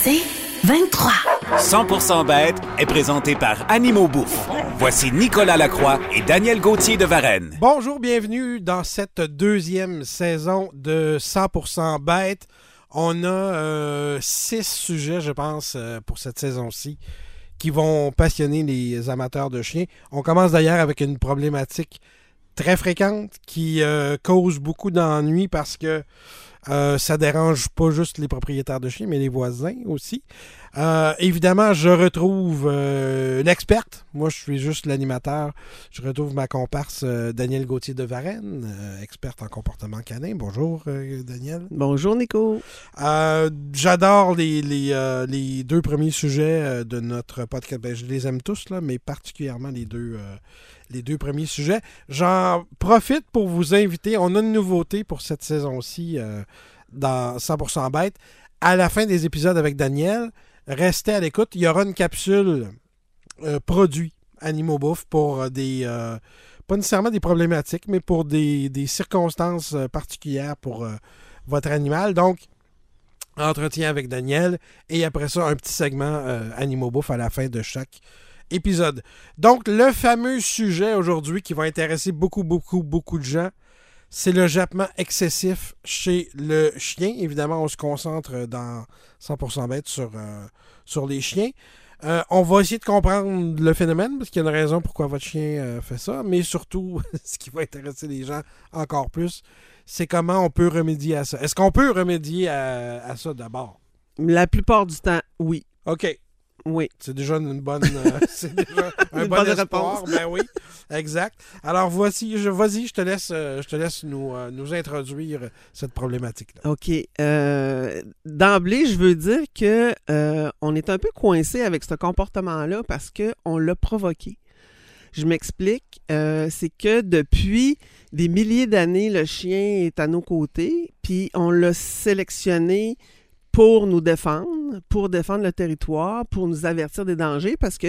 C'est 23. 100% bête est présenté par Animaux Bouffe. Voici Nicolas Lacroix et Daniel Gauthier de Varennes. Bonjour, bienvenue dans cette deuxième saison de 100% bête. On a euh, six sujets, je pense, euh, pour cette saison-ci qui vont passionner les amateurs de chiens. On commence d'ailleurs avec une problématique très fréquente qui euh, cause beaucoup d'ennuis parce que euh, ça dérange pas juste les propriétaires de chiens, mais les voisins aussi. Euh, évidemment, je retrouve euh, l'experte. Moi, je suis juste l'animateur. Je retrouve ma comparse euh, Daniel Gauthier de Varennes, euh, experte en comportement canin. Bonjour, euh, Daniel. Bonjour Nico. Euh, J'adore les, les, euh, les deux premiers sujets euh, de notre podcast. Ben, je les aime tous, là, mais particulièrement les deux, euh, les deux premiers sujets. J'en profite pour vous inviter. On a une nouveauté pour cette saison-ci euh, dans 100% Bête. À la fin des épisodes avec Daniel, restez à l'écoute. Il y aura une capsule euh, produit Animaux Bouffe pour euh, des. euh, pas nécessairement des problématiques, mais pour des, circonstances particulières pour votre animal. Donc, entretien avec Daniel et après ça, un petit segment Animaux Bouffe à la fin de chaque épisode. Donc, le fameux sujet aujourd'hui qui va intéresser beaucoup, beaucoup, beaucoup de gens, c'est le jappement excessif chez le chien. Évidemment, on se concentre dans 100% bête sur, euh, sur les chiens. Euh, on va essayer de comprendre le phénomène parce qu'il y a une raison pourquoi votre chien euh, fait ça, mais surtout, ce qui va intéresser les gens encore plus, c'est comment on peut remédier à ça. Est-ce qu'on peut remédier à, à ça d'abord? La plupart du temps, oui. OK. Oui. C'est déjà une bonne, euh, c'est déjà un Une bon bonne espoir. réponse. Ben oui, exact. Alors voici, je, vas-y, je te laisse, euh, je te laisse nous, euh, nous introduire cette problématique-là. OK. Euh, D'emblée, je veux dire que on est un peu coincé avec ce comportement-là parce qu'on l'a provoqué. Je m'explique. C'est que depuis des milliers d'années, le chien est à nos côtés, puis on l'a sélectionné pour nous défendre, pour défendre le territoire, pour nous avertir des dangers, parce que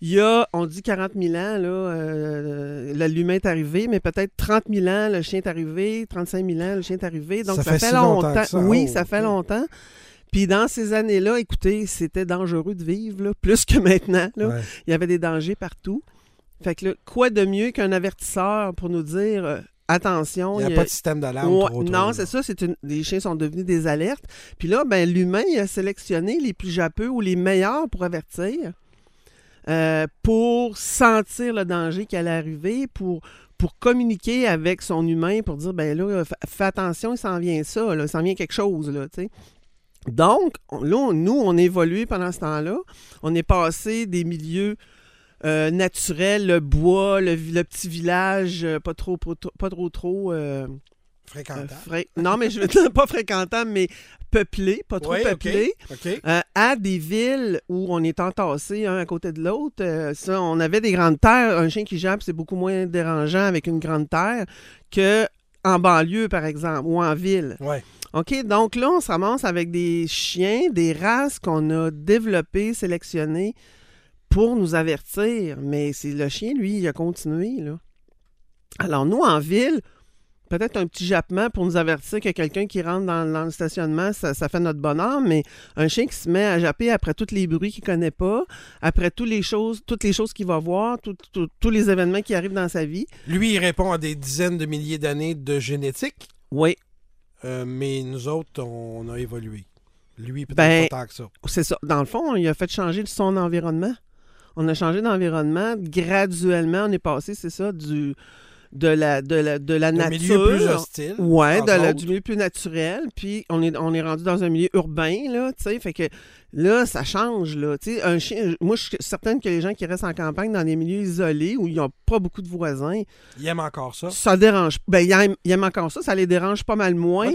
il y a, on dit 40 000 ans, là, euh, l'humain est arrivé, mais peut-être 30 000 ans, le chien est arrivé, 35 000 ans, le chien est arrivé. Donc, Ça ça, fait fait, si longtemps longtemps. que ça? Oui, Oh, ça fait longtemps. Puis dans ces années-là, écoutez, c'était dangereux de vivre, là, plus que maintenant. Là. Ouais. Il y avait des dangers partout. Fait que là, quoi de mieux qu'un avertisseur pour nous dire euh, attention. Il n'y a pas de système d'alarme Ouais, trop, trop, non, c'est ça. C'est une... Les chiens sont devenus des alertes. Puis là, ben, l'humain il a sélectionné les plus japeux ou les meilleurs pour avertir, euh, pour sentir le danger qui allait arriver, pour, pour communiquer avec son humain, pour dire ben là, fa- fais attention, il s'en vient ça, là, il s'en vient quelque chose, là, tu sais. Donc, on- là, on- nous, on a évolué pendant ce temps-là. On est passé des milieux euh, naturels, le bois, le, petit village, euh, pas trop, pas trop, pas trop, trop, euh, Fréquentant. euh, fré- Non, mais je veux dire pas fréquentant, mais peuplé, pas trop Oui, peuplé, à des villes où on est entassés un à côté de l'autre. Ça, on avait des grandes terres. Un chien qui jappe, c'est beaucoup moins dérangeant avec une grande terre que en banlieue, par exemple, ou en ville. Ouais. OK, donc là, on se ramasse avec des chiens, des races qu'on a développées, sélectionnées pour nous avertir. Mais c'est le chien, lui, il a continué, là. Alors, nous, en ville, peut-être un petit jappement pour nous avertir qu'il y a quelqu'un qui rentre dans, dans le stationnement, ça, ça fait notre bonheur, mais un chien qui se met à japper après tous les bruits qu'il connaît pas, après toutes les choses, toutes les choses qu'il va voir, tout- tout- tous les événements qui arrivent dans sa vie. Lui, il répond à des dizaines de milliers d'années de génétique, Oui, euh, mais nous autres, on a évolué. Lui, peut-être Ben, pas tant que ça. C'est ça. Dans le fond, il a fait changer son environnement. On a changé d'environnement graduellement. On est passé, c'est ça, du de la de la, de la nature. milieu plus hostile. Ouais, de la- du milieu plus naturel. Puis on est, on est rendu dans un milieu urbain, là, tu sais. Fait que là, ça change, là. Tu sais, un chien. Moi, je suis certaine que les gens qui restent en campagne dans des milieux isolés où ils n'ont pas beaucoup de voisins, Il aime encore ça. ça dérange. Ben, ils aiment, ils aiment encore ça. Ça les dérange pas mal moins.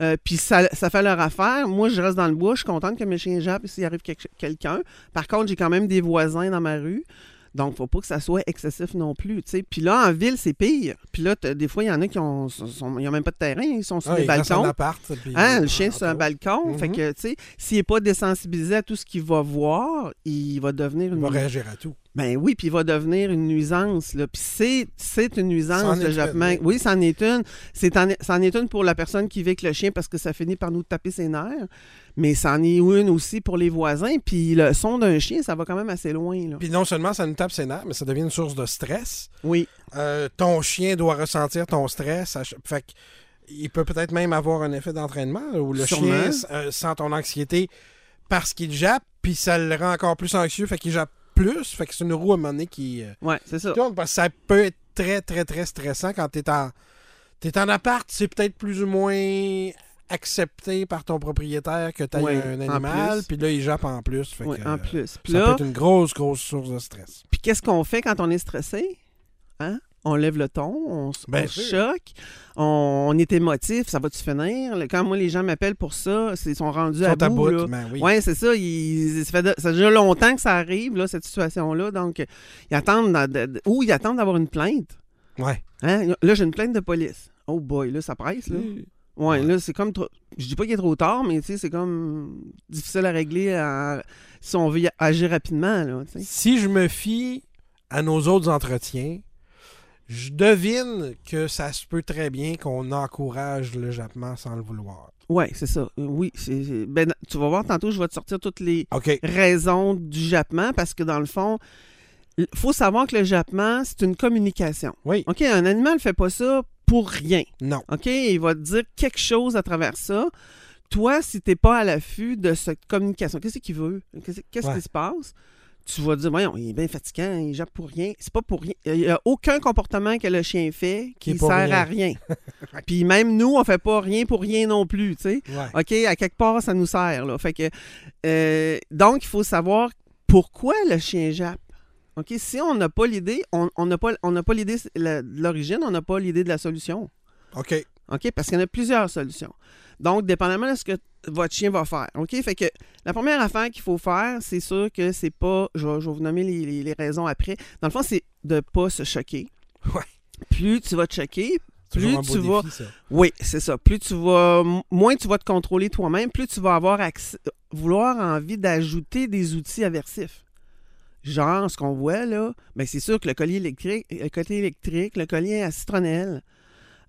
Euh, puis ça, ça fait leur affaire. Moi, je reste dans le bois. Je suis contente que mes chiens jappent s'il arrive quelqu'un. Par contre, j'ai quand même des voisins dans ma rue. Donc, faut pas que ça soit excessif non plus. tu sais. Puis là, en ville, c'est pire. Puis là, des fois, il y en a qui ont, sont- ils ont même pas de terrain. Ils sont sur Ah, des il balcons. appart. puis- Hein, le chien entre sur un balcon. Fait Mhm. que, tu sais, s'il n'est pas désensibilisé à tout ce qu'il va voir, il va devenir Il une. va réagir à tout. Ben oui, puis il va devenir une nuisance. Là. Puis c'est, une nuisance, le jappement. oui. C'en est une. C'est en, c'en est une pour la personne qui vit avec le chien parce que ça finit par nous taper ses nerfs. Mais c'en est une aussi pour les voisins. Puis le son d'un chien, ça va quand même assez loin. Là. Puis non seulement ça nous tape ses nerfs, mais ça devient une source de stress. Oui, Euh, ton chien doit ressentir ton stress. Fait que il peut peut-être même avoir un effet d'entraînement où le Sûrement. chien euh, sent ton anxiété parce qu'il jappe, puis ça le rend encore plus anxieux, fait qu'il jappe plus. Fait que c'est une roue à un moment donné qui euh, ouais, c'est ça. tourne parce que ça peut être très, très, très stressant quand t'es en, t'es en appart. C'est peut-être plus ou moins accepté par ton propriétaire que tu Ouais, un animal, puis là, il jappe en plus. Fait Oui, que, en plus. Ça là, peut être une grosse, grosse source de stress. Puis qu'est-ce qu'on fait quand on est stressé? Hein? On lève le ton, on, se choque, on, on est émotif, ça va-tu finir? Quand moi, les gens m'appellent pour ça, ils sont rendus Ils à sont à bout. bout, là. ben oui. Ouais, c'est ça. ils- ça, fait de- ça fait déjà longtemps que ça arrive, là, cette situation-là. Donc, ils attendent, ou ils attendent d'avoir une plainte. Ouais. Hein? Là, j'ai une plainte de police. Oh boy, là, ça presse, là. Ouais, Ouais. là, c'est comme trop... Je dis pas qu'il est trop tard, mais c'est comme difficile à régler à- si on veut agir rapidement, là. Si je me fie à nos autres entretiens, je devine que ça se peut très bien qu'on encourage le jappement sans le vouloir. Oui, c'est ça. Oui, c'est, ben, tu vas voir tantôt, je vais te sortir toutes les raisons du jappement parce que dans le fond, il faut savoir que le jappement, c'est une communication. Oui. OK, un animal ne fait pas ça pour rien. Non. OK, il va te dire quelque chose à travers ça. Toi, si tu n'es pas à l'affût de cette communication, qu'est-ce qu'il veut? Qu'est-ce, qu'est-ce Ouais. qui se passe? Tu vas dire, voyons, il est bien fatigant, il jappe pour rien. C'est pas pour rien. Il n'y a aucun comportement que le chien fait Qui qui sert rien. à rien. Puis même nous, on fait pas rien pour rien non plus, tu sais. Ouais. OK, à quelque part, ça nous sert. Là. Fait que, euh, donc, il faut savoir pourquoi le chien jappe. OK, si on n'a pas l'idée, on on n'a pas, on n'a pas l'idée de l'origine, on n'a pas l'idée de la solution. OK. OK, parce qu'il y en a plusieurs solutions. Donc, dépendamment de ce que votre chien va faire. OK, fait que la première affaire qu'il faut faire, c'est sûr que c'est pas, je vais, je vais vous nommer les, les- les raisons après. Dans le fond, c'est de pas se choquer. Ouais. Plus tu vas te choquer, plus tu vas ça. oui, c'est ça. Plus tu vas, moins tu vas te contrôler toi-même, plus tu vas avoir accès- vouloir envie d'ajouter des outils aversifs. Genre, ce qu'on voit là, ben c'est sûr que le collier électrique, le collier électrique, le collier à citronnelle,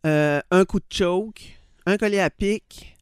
euh, un coup de choke, un collier à pic.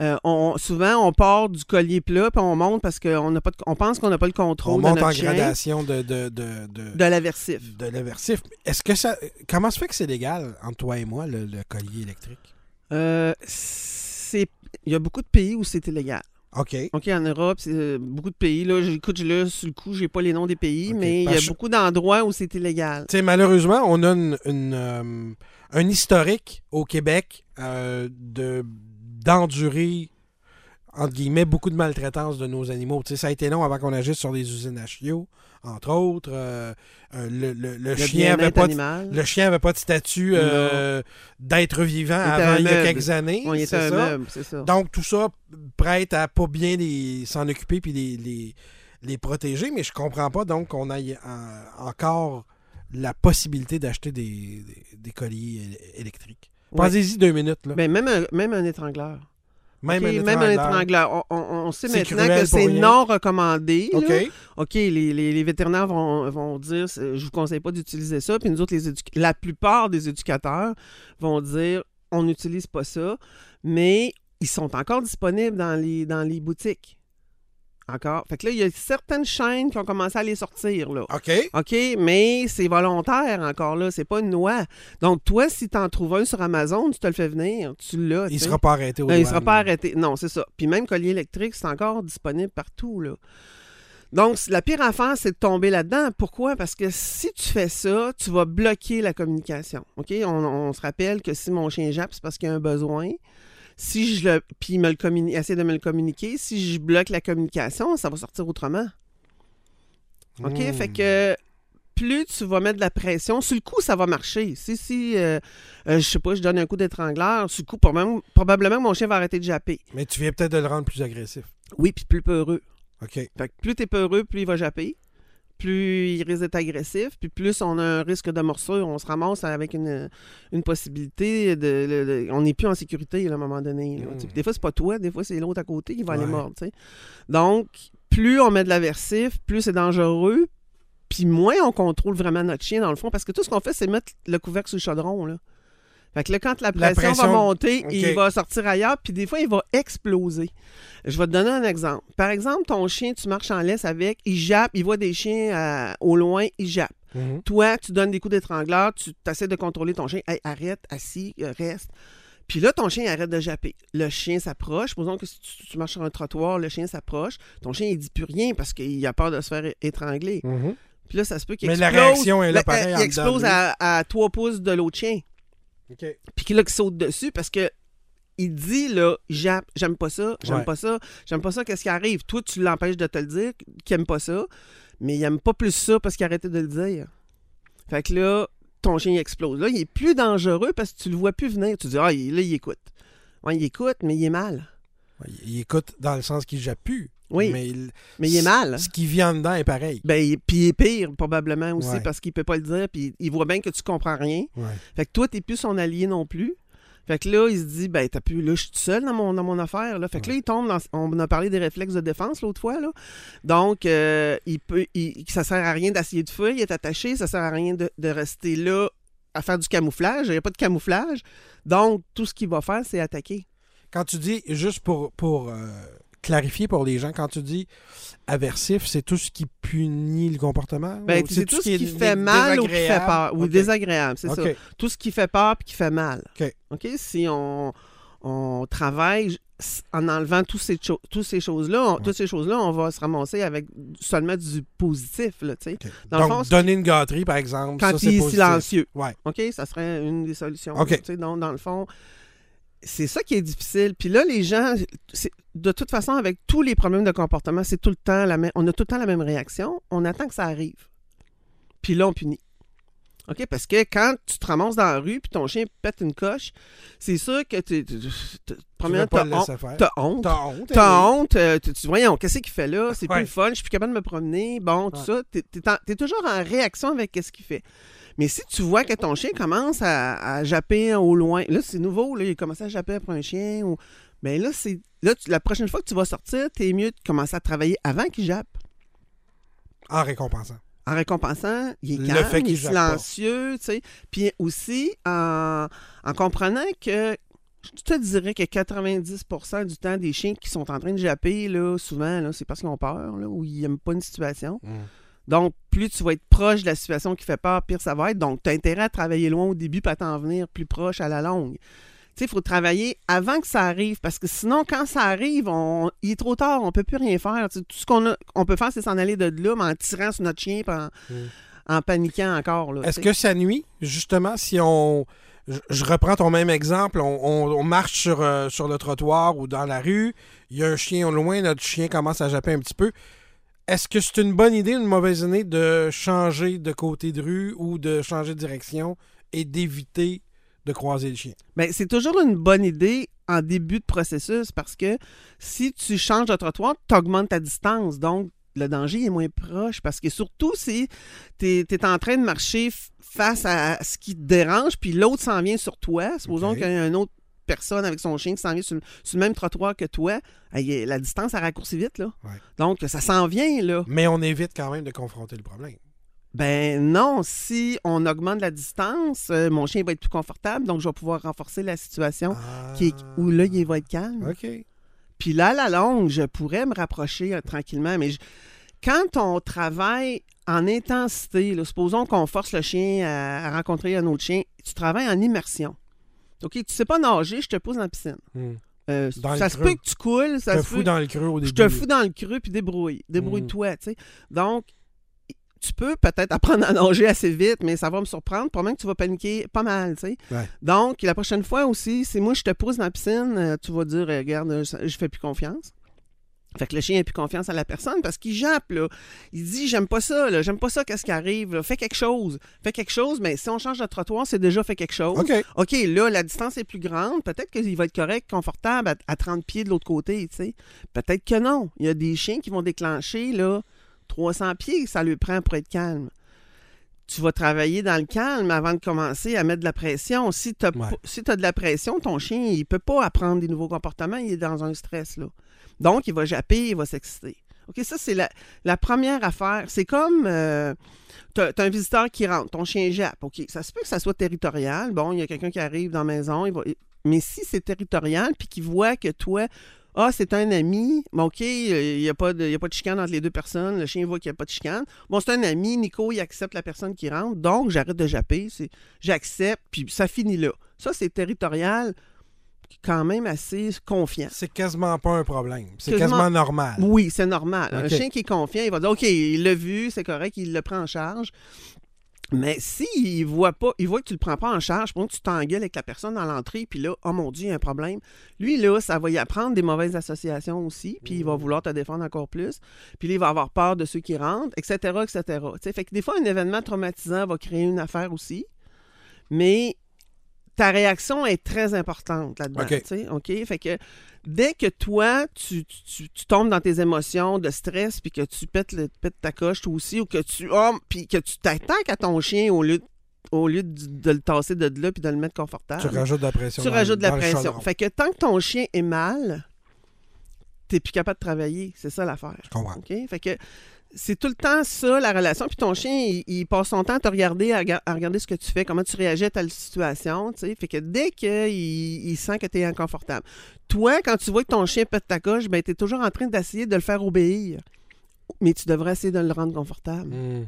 euh, on, souvent, on part du collier plat puis on monte parce qu'on n'a pas de- on pense qu'on n'a pas le On contrôle de monte notre en gradation de, de, de, de, de l'aversif. de l'aversif. Est-ce que ça. Comment se fait que c'est légal entre toi et moi, le, le collier électrique? Euh, c'est, il y a beaucoup de pays où c'est illégal. OK. OK, en Europe, c'est euh, beaucoup de pays. Là, j'écoute, là, sur le coup, j'ai pas les noms des pays, mais il y a beaucoup d'endroits où c'est illégal. Tu sais, malheureusement, on a une, une, euh, un historique au Québec euh, de d'endurer entre guillemets beaucoup de maltraitance de nos animaux. Ça a été long avant qu'on agisse sur les usines à chiots, entre autres. Euh, euh, le, le- le Le chien avait pas de, animal. le chien avait pas de statut euh, d'être vivant avant il y a quelques années. C'est ça. meuble, c'est ça. Donc, tout ça prête à pas bien s'en occuper puis les, les, les protéger, mais je comprends pas donc qu'on ait euh, encore la possibilité d'acheter des, des, des colliers éle- électriques. Pensez-y deux minutes. Là. Ben, même, un, même un étrangleur. Même, un même un étrangleur. On, on- on sait maintenant que c'est non recommandé. là. OK. OK, les, les- les vétérinaires vont, vont dire je vous conseille pas d'utiliser ça. Puis nous autres, les la plupart des éducateurs vont dire on n'utilise pas ça. Mais ils sont encore disponibles dans les, dans les boutiques. Encore. Fait que là, il y a certaines chaînes qui ont commencé à les sortir. Là. OK. OK, mais c'est volontaire encore là, c'est pas une loi. Donc toi, si tu en trouves un sur Amazon, tu te le fais venir, tu l'as. Il tu sais. sera pas arrêté au Non, il sera pas arrêté. Non, c'est ça. Puis même collier électrique, c'est encore disponible partout là. Donc la pire affaire, c'est de tomber là-dedans. Pourquoi? Parce que si tu fais ça, tu vas bloquer la communication. OK? On, on se rappelle que si mon chien jappe, c'est parce qu'il y a un besoin. Si je le puis il me le communi- essaie de me le communiquer, si je bloque la communication, ça va sortir autrement. OK? Hmm. Fait que plus tu vas mettre de la pression, sur le coup, ça va marcher. Si, si, euh, euh, je sais pas, je donne un coup d'étrangleur, sur le coup, probablement, mon chien va arrêter de japper. Mais tu viens peut-être de le rendre plus agressif. Oui, puis plus peureux. OK. Fait que plus t'es peureux, plus il va japper. Plus il risque d'être agressif, puis plus on a un risque de morsure, on se ramasse avec une, une possibilité de, On n'est plus en sécurité là, à un moment donné. là. Mm. Sais, Des fois, c'est pas toi, des fois, c'est l'autre à côté qui va aller mordre. Donc, plus on met de l'aversif, plus c'est dangereux, Puis moins on contrôle vraiment notre chien, dans le fond, parce que tout ce qu'on fait, c'est mettre le couvercle sur le chaudron, là. Fait que là, quand la pression, pression- va monter, il va sortir ailleurs, puis des fois, il va exploser. Je vais te donner un exemple. Par exemple, ton chien, tu marches en laisse avec, il jappe, il voit des chiens euh, au loin, il jappe. Mhm. Toi, tu donnes des coups d'étrangleur, tu essaies de contrôler ton chien. Hey, arrête, assis, euh, reste. Puis là, ton chien il arrête de japper. Le chien s'approche. Supposons que si tu, tu marches sur un trottoir, le chien s'approche. Ton chien, il dit plus rien parce qu'il a peur de se faire étrangler. Mhm. Puis là, ça se peut qu'il Mais explose. la réaction est là, Le- pareil, euh, en Il explose à, à 3 pouces de l'autre chien. OK. Puis qu'il là, qu'il saute dessus parce que il dit, là, j'aime pas ça, j'aime Ouais. pas ça, j'aime pas ça, qu'est-ce qui arrive? Toi, tu l'empêches de te le dire, qu'il aime pas ça, mais il aime pas plus ça parce qu'il a arrêté de le dire. Fait que là, ton chien il explose. Là, il est plus dangereux parce que tu le vois plus venir. Tu dis, ah, il- là, il écoute. Ouais, il écoute, mais il est mal. Ouais, Il écoute dans le sens qu'il jappe plus. Oui, Mais il- mais il est mal. Ce qui vient dedans est pareil. Ben, puis il est pire, probablement aussi, Ouais. parce qu'il peut pas le dire, puis il voit bien que tu comprends rien. Ouais. Fait que toi, t'es plus son allié non plus. Fait que là, il se dit, ben, t'as plus, là, je suis tout seul dans mon, dans mon affaire, là. Fait que là, il tombe dans, on a parlé des réflexes de défense l'autre fois, là. Donc, euh, il peut, il- ça sert à rien d'essayer de fuir, il est attaché, ça sert à rien de, de rester là à faire du camouflage, il n'y a pas de camouflage. Donc, tout ce qu'il va faire, c'est attaquer. Quand tu dis, juste pour, pour euh, clarifier pour les gens, quand tu dis aversif, c'est tout ce qui punit le comportement? Ben, Ou c'est tout ce qui, est fait mal ou qui fait peur. Ok. désagréable, c'est ça. Tout ce qui fait peur puis qui fait mal. OK. Si on, on travaille en enlevant tous ces, cho- toutes ces choses-là, Ouais. toutes ces choses-là, on va se ramasser avec seulement du positif, là. Dans le Donc, fond, donner une gâterie, par exemple, Quand ça, il est silencieux. Ouais. OK? Ça serait une des solutions. Là. Donc, dans le fond, c'est ça qui est difficile. Puis là, les gens, de toute façon, avec tous les problèmes de comportement, c'est tout le temps la même. On a tout le temps la même réaction. On attend que ça arrive. Puis là, on punit. OK? Parce que quand tu te ramasses dans la rue puis ton chien pète une coche, c'est sûr que tu. Premièrement, t'as honte. T'as honte. T'as honte. Oui. honte, euh, tu, tu- voyons, qu'est-ce qu'il fait là? C'est Ouais. plus le fun, je suis plus capable de me promener. Bon, tout Ouais. ça, t'es, t'es toujours en réaction avec ce qu'il fait. Mais si tu vois que ton chien commence à, à japper au loin, là, c'est nouveau, là, il commence à japper après un chien, ou... ben là, c'est là tu- la prochaine fois que tu vas sortir, t'es mieux de commencer à travailler avant qu'il jappe. En récompensant. En récompensant, il est Le calme, fait il est silencieux, tu sais. Puis aussi, en, en comprenant que je te dirais que 90% du temps, des chiens qui sont en train de japper, là, souvent, là, c'est parce qu'ils ont peur, là, ou ils n'aiment pas une situation. Mm. Donc, plus tu vas être proche de la situation qui fait peur, pire ça va être. Donc, tu as intérêt à travailler loin au début, pas t'en venir plus proche à la longue. Sais, il faut travailler avant que ça arrive, parce que sinon, quand ça arrive, on... il est trop tard, on peut plus rien faire. Tout ce qu'on on peut faire, c'est s'en aller de là, mais en tirant sur notre chien, en, Mm. en paniquant encore. Est-ce que ça nuit, justement, si on. Je, je reprends ton même exemple. On, on- on marche sur, euh, sur le trottoir ou dans la rue. Il y a un chien au loin. Notre chien commence à japper un petit peu. Est-ce que c'est une bonne idée ou une mauvaise idée de changer de côté de rue ou de changer de direction et d'éviter de croiser le chien? Ben, c'est toujours une bonne idée en début de processus parce que si tu changes de trottoir, tu augmentes ta distance. Donc, le danger est moins proche parce que surtout si tu es, en train de marcher face à ce qui te dérange, puis l'autre s'en vient sur toi, supposons qu'il y a une autre personne avec son chien qui s'en vient sur, le- sur le même trottoir que toi, la distance, elle raccourcit vite. Là. Ouais. Donc, ça s'en vient. là. Mais on évite quand même de confronter le problème. Ben non, si on augmente la distance, euh, mon chien va être plus confortable, donc je vais pouvoir renforcer la situation Ah. qui est- où là, il va être calme. OK. Puis là, à la longue, je pourrais me rapprocher euh, tranquillement. Mais je- quand on travaille en intensité, là, supposons qu'on force le chien à, à rencontrer un autre chien, tu travailles en immersion. OK, tu sais pas nager, je te pose dans la piscine. Hmm. Euh, ça se peut que tu coules, ça Je te fous dans le creux au début. je te fous dans le creux puis débrouille. Débrouille-toi, tu sais. Donc, tu peux peut-être apprendre à nager assez vite, mais ça va me surprendre. Probablement que tu vas paniquer pas mal, tu sais. Ouais. Donc, la prochaine fois aussi, c'est moi, je te pousse dans la piscine, euh, tu vas dire, euh, regarde, euh, je fais plus confiance. Fait que le chien n'a plus confiance à la personne parce qu'il jappe, là. Il dit, j'aime pas ça, là. J'aime pas ça, qu'est-ce qui arrive, là. Fais quelque chose. Fais quelque chose, mais si on change de trottoir, c'est déjà fait quelque chose. OK. OK, là, la distance est plus grande. Peut-être qu'il va être correct, confortable à, à 30 pieds de l'autre côté, tu sais. Peut-être que non. Il y a des chiens qui vont déclencher, là, 300 pieds, ça lui prend pour être calme. Tu vas travailler dans le calme avant de commencer à mettre de la pression. Si tu as, Ouais. de la pression, ton chien, il peut pas apprendre des nouveaux comportements. Il est dans un stress, là. Donc, il va japper, il va s'exciter. OK, ça, c'est la, la première affaire. C'est comme. Euh, T'as as un visiteur qui rentre, ton chien jappe. OK, ça se peut que ça soit territorial. Bon, il y a quelqu'un qui arrive dans la maison. Il va, mais si c'est territorial, puis qu'il voit que toi, ah, c'est un ami. Bon, OK, il n'y a, pas de, a pas de chicane entre les deux personnes. Le chien voit qu'il n'y a pas de chicane. Bon, c'est un ami. Nico, il accepte la personne qui rentre. Donc, j'arrête de japper. J'accepte, puis ça finit là. Ça, c'est territorial quand même assez confiant. C'est quasiment pas un problème. C'est quasiment... normal. Oui, c'est normal. Un chien qui est confiant, il va dire OK, il l'a vu, c'est correct, il le prend en charge. Mais s'il voit pas, il voit que tu le prends pas en charge, que tu t'engueules avec la personne dans l'entrée, puis là, oh mon Dieu, il y a un problème. Lui, là, ça va y apprendre des mauvaises associations aussi, puis il va mmh. vouloir te défendre encore plus. Puis là, il va avoir peur de ceux qui rentrent, etc., etc. fait que des fois, un événement traumatisant va créer une affaire aussi. Mais ta réaction est très importante là-dedans. OK. Fait que dès que toi, tu, tombes dans tes émotions de stress, puis que tu pètes, le, ta coche toi aussi, ou que tu oh, puis que tu t'attaques à ton chien au lieu de au lieu de, le tasser de là puis de le mettre confortable. Tu rajoutes de la pression. Tu rajoutes de la pression. Fait que tant que ton chien est mal, t'es plus capable de travailler. C'est ça l'affaire. Je comprends. OK? Fait que c'est tout le temps ça, la relation. Puis ton chien, il, passe son temps à te regarder, à, regarder ce que tu fais, comment tu réagis à telle situation. sais. Fait que dès qu'il il sent que tu es inconfortable. Toi, quand tu vois que ton chien pète ta coche, ben, tu es toujours en train d'essayer de le faire obéir. Mais tu devrais essayer de le rendre confortable. Hmm.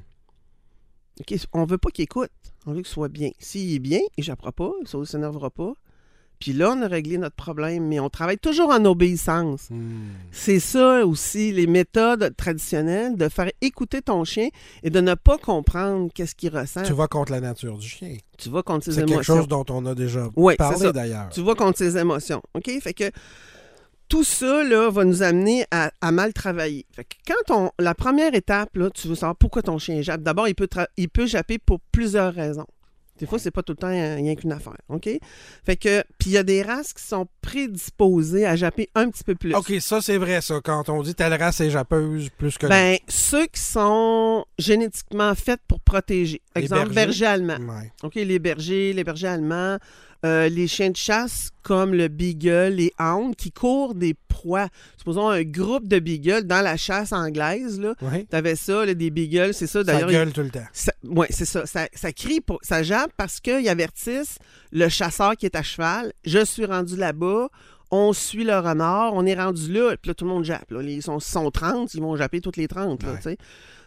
On veut pas qu'il écoute. On veut qu'il soit bien. S'il est bien, il n'échappera pas, ça ne s'énervera pas. Puis là, on a réglé notre problème, mais on travaille toujours en obéissance. Hmm. C'est ça aussi, les méthodes traditionnelles, de faire écouter ton chien et de ne pas comprendre qu'est-ce qu'il ressent. Tu vas contre la nature du chien. Tu vas contre ses émotions. C'est quelque chose dont on a déjà parlé d'ailleurs. Tu vas contre ses émotions. OK? Fait que tout ça là, va nous amener à, mal travailler. Fait que quand on, la première étape, là, tu veux savoir pourquoi ton chien jappe. D'abord, il peut, il peut japper pour plusieurs raisons. Des fois, c'est pas tout le temps rien qu'une affaire. OK? Fait que, puis il y a des races qui sont prédisposées à japper un petit peu plus. OK, ça, c'est vrai, ça. Quand on dit telle race est jappeuse plus que. Ben, ceux qui sont génétiquement faits pour protéger. Exemple, berger allemand. OK, les bergers, les bergers allemands. Euh, les chiens de chasse comme le beagle, les hounds, qui courent des proies. Supposons un groupe de beagles dans la chasse anglaise. Là, Tu avais ça, des beagles, c'est ça. D'ailleurs, ça gueule tout le temps. Oui, c'est ça. ça. crie, pour, ça jappe parce qu'ils avertissent le chasseur qui est à cheval. Je suis rendu là-bas on suit le renard, on est rendu là, puis là, tout le monde jappe. Ils sont, sont 30, ils vont japper toutes les 30.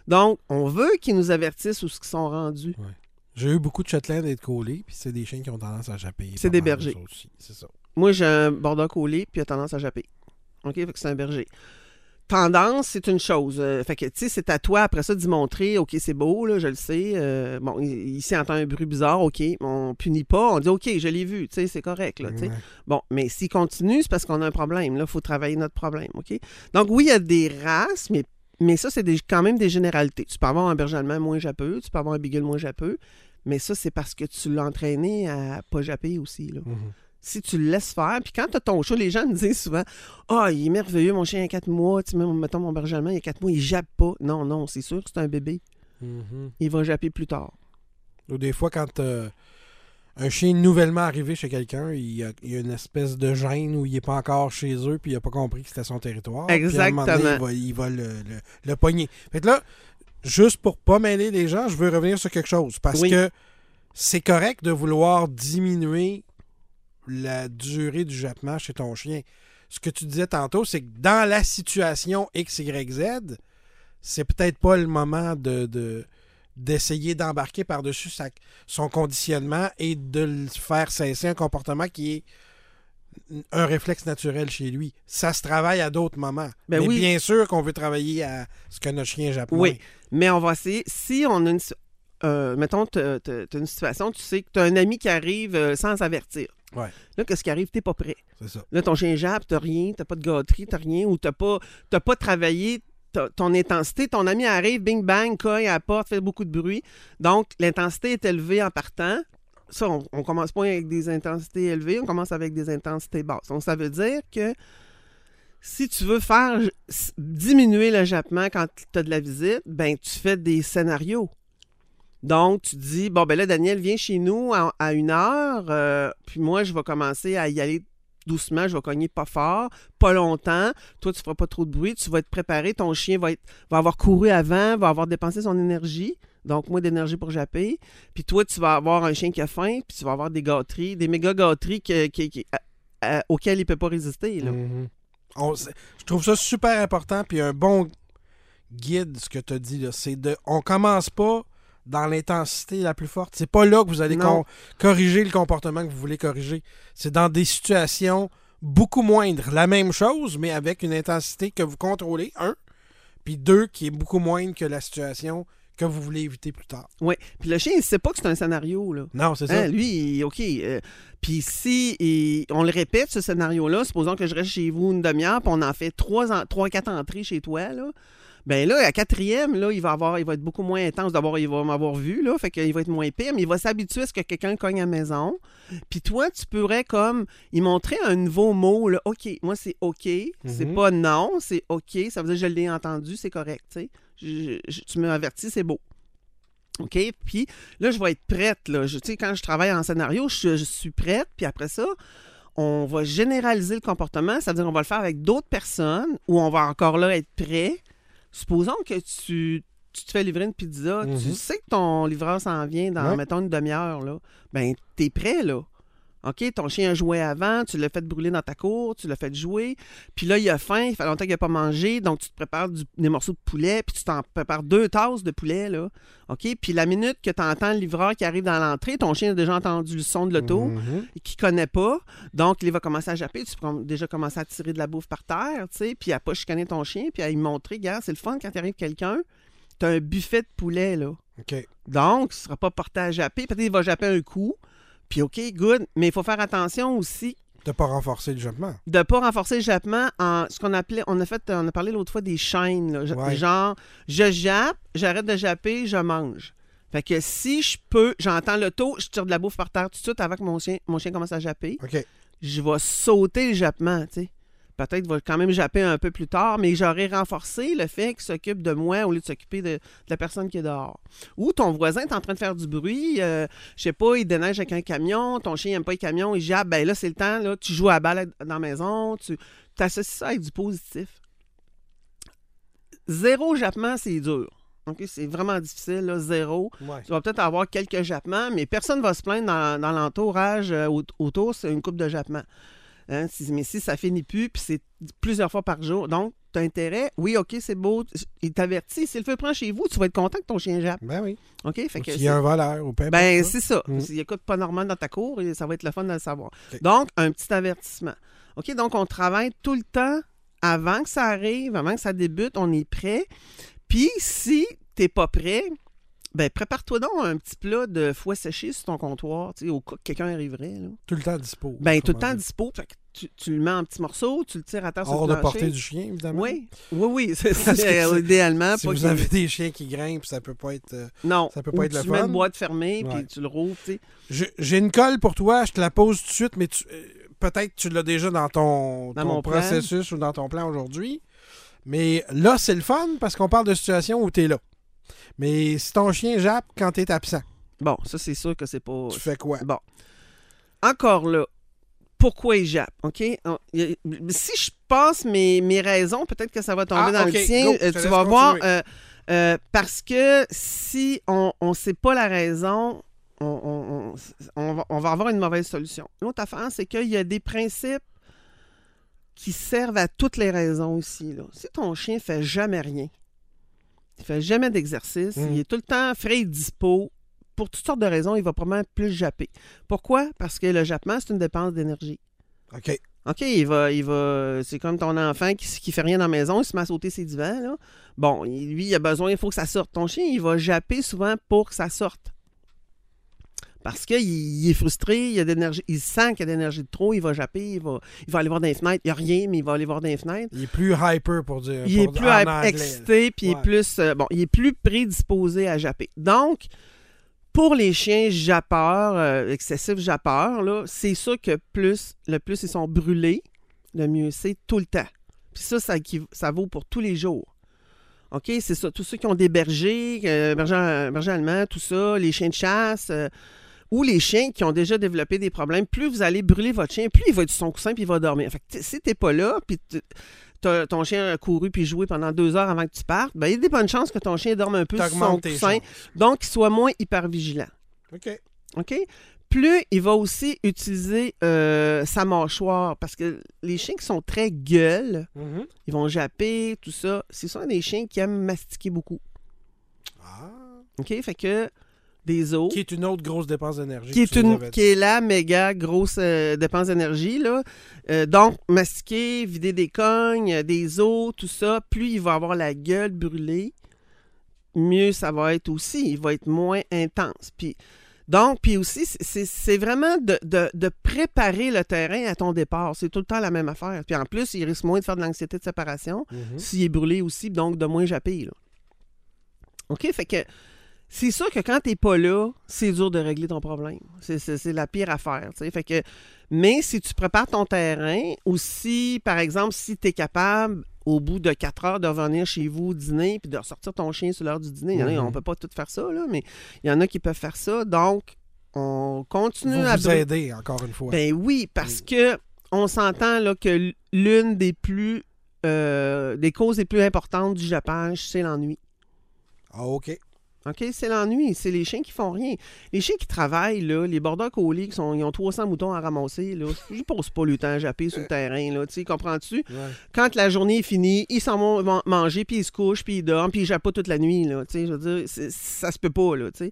Donc, on veut qu'ils nous avertissent où ils sont rendus. J'ai eu beaucoup de Shetland et de collés, puis c'est des chiens qui ont tendance à japper. C'est des bergers. C'est ça. Moi, j'ai un border collé, puis il a tendance à japper. OK? Fait que c'est un berger. Tendance, c'est une chose. Euh, fait que, tu sais, c'est à toi après ça d'y montrer, OK, c'est beau, là, je le sais. Euh, bon, ici, entend un bruit bizarre, OK, on punit pas, on dit, OK, je l'ai vu, tu sais, c'est correct, là, sais. Bon, mais s'il continue, c'est parce qu'on a un problème, là, il faut travailler notre problème, OK? Donc, oui, il y a des races, mais mais ça, c'est quand même des généralités. Tu peux avoir un berger allemand moins japeux, tu peux avoir un beagle moins japeux, mais ça, c'est parce que tu l'as entraîné à pas japper aussi. Là. Mhm. Si tu le laisses faire, puis quand tu as ton chat, les gens me disent souvent Ah, oh, il est merveilleux, mon chien a 4 mois, tu mettons mon berger allemand, il a 4 mois, il jappe pas. Non, non, c'est sûr que c'est un bébé. Mhm. Il va japper plus tard. Ou des fois, quand euh, un chien nouvellement arrivé chez quelqu'un, il, y a une espèce de gêne où il n'est pas encore chez eux, puis il n'a pas compris que c'était son territoire. Exactement. il va, le, le, pogner. Fait là, juste pour pas mêler les gens, je veux revenir sur quelque chose. Parce que c'est correct de vouloir diminuer la durée du jappement chez ton chien. Ce que tu disais tantôt, c'est que dans la situation X, Y, Z, c'est peut-être pas le moment de, d'essayer d'embarquer par-dessus son conditionnement et de le faire cesser un comportement qui est un réflexe naturel chez lui. Ça se travaille à d'autres moments. Ben mais bien sûr qu'on veut travailler à ce que notre chien japonais. Oui, mais on va essayer. Si on a une. Euh, mettons, tu as, une situation, tu sais que tu as un ami qui arrive euh, sans avertir. Ouais. Là, qu'est-ce qui arrive? Tu pas prêt. C'est ça. Là, ton chien jappe, tu rien, tu pas de gâterie, tu rien, ou tu n'as pas, pas travaillé ton intensité. Ton ami arrive, bing bang, coille à la porte, fait beaucoup de bruit. Donc, l'intensité est élevée en partant ça, on, ne commence pas avec des intensités élevées, on commence avec des intensités basses. Donc, ça veut dire que si tu veux faire diminuer le jappement quand tu as de la visite, ben tu fais des scénarios. Donc, tu dis, bon, ben là, Daniel, viens chez nous à, une heure, euh, puis moi, je vais commencer à y aller doucement, je vais cogner pas fort, pas longtemps. Toi, tu feras pas trop de bruit, tu vas être préparé, ton chien va, être, va avoir couru avant, va avoir dépensé son énergie. Donc, moins d'énergie pour japper. Puis toi, tu vas avoir un chien qui a faim, puis tu vas avoir des gâteries, des méga gâteries auxquelles il ne peut pas résister. là. Mhm. C'est- je trouve ça super important, puis un bon guide, ce que tu as dit, c'est de. On commence pas dans l'intensité la plus forte. C'est pas là que vous allez corriger le comportement que vous voulez corriger. C'est dans des situations beaucoup moindres. La même chose, mais avec une intensité que vous contrôlez, un, puis deux, qui est beaucoup moindre que la situation que vous voulez éviter plus tard. Oui. Puis le chien, il sait pas que c'est un scénario. Là. Non, c'est ça. Hein, lui, OK. euh, puis si il- on le répète, ce scénario-là, supposons que je reste chez vous une demi-heure, puis on en fait trois, en- trois quatre entrées chez toi, là. Ben là, à quatrième, là, il va avoir, il va être beaucoup moins intense. D'abord, il va m'avoir vu, là, fait qu'il va être moins pire, mais il va s'habituer à ce que quelqu'un cogne à la maison. Puis toi, tu pourrais comme y montrer un nouveau mot, là. OK, moi, c'est OK. C'est Mhm. pas non, c'est OK. Ça veut dire que je l'ai entendu, c'est correct, tu sais. Je- je- tu m'as averti, c'est beau. OK? Puis là, je vais être prête. Là. Je, sais, quand je travaille en scénario, je, je suis prête. Puis après ça, on va généraliser le comportement. C'est-à-dire qu'on va le faire avec d'autres personnes où on va encore là être prêt. Supposons que tu, tu te fais livrer une pizza. Tu Mhm. sais que ton livreur s'en vient dans, Ouais. mettons, une demi-heure. Là. Ben, t'es prêt, là. OK, ton chien a joué avant, tu l'as fait brûler dans ta cour, tu l'as fait jouer, puis là, il a faim, il fait longtemps qu'il n'a pas mangé, donc tu te prépares du- des morceaux de poulet, puis tu t'en prépares deux tasses de poulet, là. OK, puis la minute que tu entends le livreur qui arrive dans l'entrée, ton chien a déjà entendu le son de l'auto, Mhm. et qui connaît pas, donc il va commencer à japper, tu peux déjà commencer à tirer de la bouffe par terre, tu sais, puis à pas chicaner ton chien, puis à lui montrer, regarde, c'est le fun quand arrive quelqu'un, tu as un buffet de poulet, là. OK. Donc, il ne sera pas porté à japper. Peut-être qu'il va japper un coup. Puis, OK, good. Mais il faut faire attention aussi De pas renforcer le jappement. de ne pas renforcer le jappement en ce qu'on appelait. On a fait, on a parlé l'autre fois des chaînes. là. Ouais. Genre, je jappe, j'arrête de japper, je mange. Fait que si je peux, j'entends le taux, je tire de la bouffe par terre tout de suite avant que mon chien, mon chien commence à japper. OK. Je vais sauter le jappement, tu sais. Peut-être va quand même japper un peu plus tard, mais j'aurais renforcé le fait qu'il s'occupe de moi au lieu de s'occuper de, de la personne qui est dehors. Ou ton voisin est en train de faire du bruit, euh, je sais pas, il déneige avec un camion, ton chien n'aime pas les camions, il jappe, ben là c'est le temps, là, tu joues à la balle dans la maison, tu associes ça avec du positif. Zéro jappement, c'est dur. C'est vraiment difficile, là, zéro. Ouais. Tu vas peut-être avoir quelques jappements, mais personne ne va se plaindre dans, dans l'entourage euh, au- autour, c'est une coupe de jappements. Hein, si- mais si ça finit plus, puis c'est plusieurs fois par jour, donc tu as intérêt, oui, OK, c'est beau, il t'avertit, si le feu prend chez vous, tu vas être content que ton chien jappe. Ben oui. OK? Fait Ou que s'il y a un voleur ou peu ben, c'est ça. Mm. S'il écoute pas normal dans ta cour, et ça va être le fun de le savoir. Donc, un petit avertissement. OK? Donc, on travaille tout le temps avant que ça arrive, avant que ça débute, on est prêt. Puis, si t'es pas prêt, ben, prépare-toi donc un petit plat de foie séché sur ton comptoir, tu sais, au cas que quelqu'un arriverait. Là. Tout le temps dispo. Ben, tout le temps dire. dispo. Fait que tu, tu le mets en petits morceaux, tu le tires à terre sur Hors le de plancher. portée du chien, évidemment. Oui, oui, oui. C'est Parce que c'est- c'est- idéalement. Si pas vous avez des chiens qui grimpent, ça peut pas être. euh, Non, ça peut pas Ou être le tu mets fun. une boîte fermée, puis tu le rouvres, tu sais. Je- J'ai une colle pour toi, je te la pose tout de suite, mais tu- euh, peut-être tu l'as déjà dans ton, Dans ton mon plan. processus ou dans ton plan aujourd'hui. Mais là, c'est le fun parce qu'on parle de situation où tu es là. Mais si ton chien jappe quand tu es absent, Bon, ça, c'est sûr que c'est pas... tu fais quoi? Bon. Encore là, pourquoi il jappe, OK? Si je passe mes, mes raisons, peut-être que ça va tomber Ah, dans le tien. go, Euh, tu vas voir. euh, euh, parce que si on ne sait pas la raison, on, on- on- va, on va avoir une mauvaise solution. L'autre affaire, c'est qu'il y a des principes qui servent à toutes les raisons. Là. Si ton chien fait jamais rien, il fait jamais d'exercice, Mm. il est tout le temps frais et dispo, pour toutes sortes de raisons, il va probablement plus japper. Pourquoi? Parce que le jappement, c'est une dépense d'énergie. OK. OK, il va, il va, c'est comme ton enfant qui, qui fait rien dans la maison, il se met à sauter ses divans, là. Bon, lui, il a besoin, il faut que ça sorte. Ton chien, il va japper souvent pour que ça sorte. Parce qu'il il est frustré, il, a d'énergie, il sent qu'il y a d'énergie de trop, il va japper, il va, il va aller voir dans les fenêtres. Il n'y a rien, mais il va aller voir dans les fenêtres. Il est plus hyper pour dire. Il est pour- plus en hype- anglais, excité, puis il est plus, euh, bon, il est plus prédisposé à japper. Donc, pour les chiens jappeurs, euh, excessifs jappeurs, là, c'est sûr que plus, le plus ils sont brûlés, le mieux c'est tout le temps. Puis ça, ça, ça vaut pour tous les jours. OK? C'est ça. Tous ceux qui ont des bergers, euh, bergers, bergers allemands, tout ça, les chiens de chasse, euh, ou les chiens qui ont déjà développé des problèmes, plus vous allez brûler votre chien, plus il va être sur son coussin puis il va dormir. Fait que si t'es pas là, puis ton chien a couru puis joué pendant deux heures avant que tu partes, ben, il y a des bonnes chances que ton chien dorme un peu sur son coussin, donc qu'il soit moins hyper vigilant. OK. OK? Plus il va aussi utiliser euh, sa mâchoire, parce que les chiens qui sont très gueules, Mhm. ils vont japper, tout ça, ce sont des chiens qui aiment mastiquer beaucoup. Ah. OK? Fait que des os. Qui est une autre grosse dépense d'énergie. qui est, une, qui est la méga grosse euh, dépense d'énergie. Là. Euh, donc, mastiquer, vider des cognes, euh, des os, tout ça, plus il va avoir la gueule brûlée, mieux ça va être aussi. Il va être moins intense. Puis, donc, puis aussi, c'est- vraiment de, de- de préparer le terrain à ton départ. C'est tout le temps la même affaire. Puis en plus, il risque moins de faire de l'anxiété de séparation Mhm. s'il est brûlé aussi, donc de moins japper. Là. OK? Fait que c'est sûr que quand t'es pas là, c'est dur de régler ton problème. C'est- C'est c'est la pire affaire. Fait que, mais si tu prépares ton terrain, ou si, par exemple, si tu es capable, au bout de 4 heures, de revenir chez vous dîner puis de ressortir ton chien sur l'heure du dîner, il y en a, Mhm. on peut pas tout faire ça, là, mais il y en a qui peuvent faire ça. Donc, on continue Vous à vous aider, encore une fois. ben oui, parce que on s'entend là que l'une des plus euh, des causes les plus importantes du jappage, c'est l'ennui. ah, OK. OK, c'est l'ennui, c'est les chiens qui font rien. Les chiens qui travaillent là, les border collies qui sont ils ont 300 moutons à ramasser là, ils passent pas le temps à japper sur le terrain là, tu sais, comprends-tu? Ouais. Quand la journée est finie, ils s'en vont man- manger puis ils se couchent puis ils dorment puis ils jappent pas toute la nuit là, tu sais, je veux dire, c'est- ça se peut pas là, tu sais.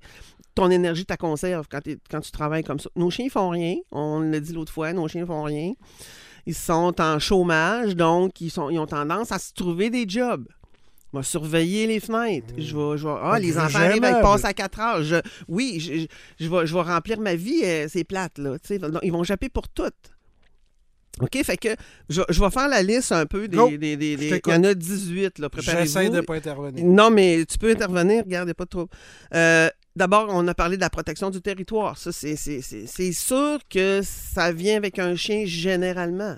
Ton énergie ta conserve quand, quand tu travailles comme ça. Nos chiens font rien, on l'a dit l'autre fois, nos chiens font rien. Ils sont en chômage, donc ils, sont, ils ont tendance à se trouver des jobs. Je vais surveiller les fenêtres. Je vais, je vais- ah, les enfants arrivent, ils passent à 4 heures. Je- oui, je, je- vais, je vais remplir ma vie, euh, c'est plate, là. Ils vont japper pour toutes. OK, fait que je, je vais faire la liste un peu des. Go. des- des- des- Je il y en a 18, là. J'essaie de ne pas intervenir. Non, mais tu peux intervenir, regardez pas de trouble. Euh, D'abord, on a parlé de la protection du territoire. Ça, c'est- sûr que ça vient avec un chien généralement.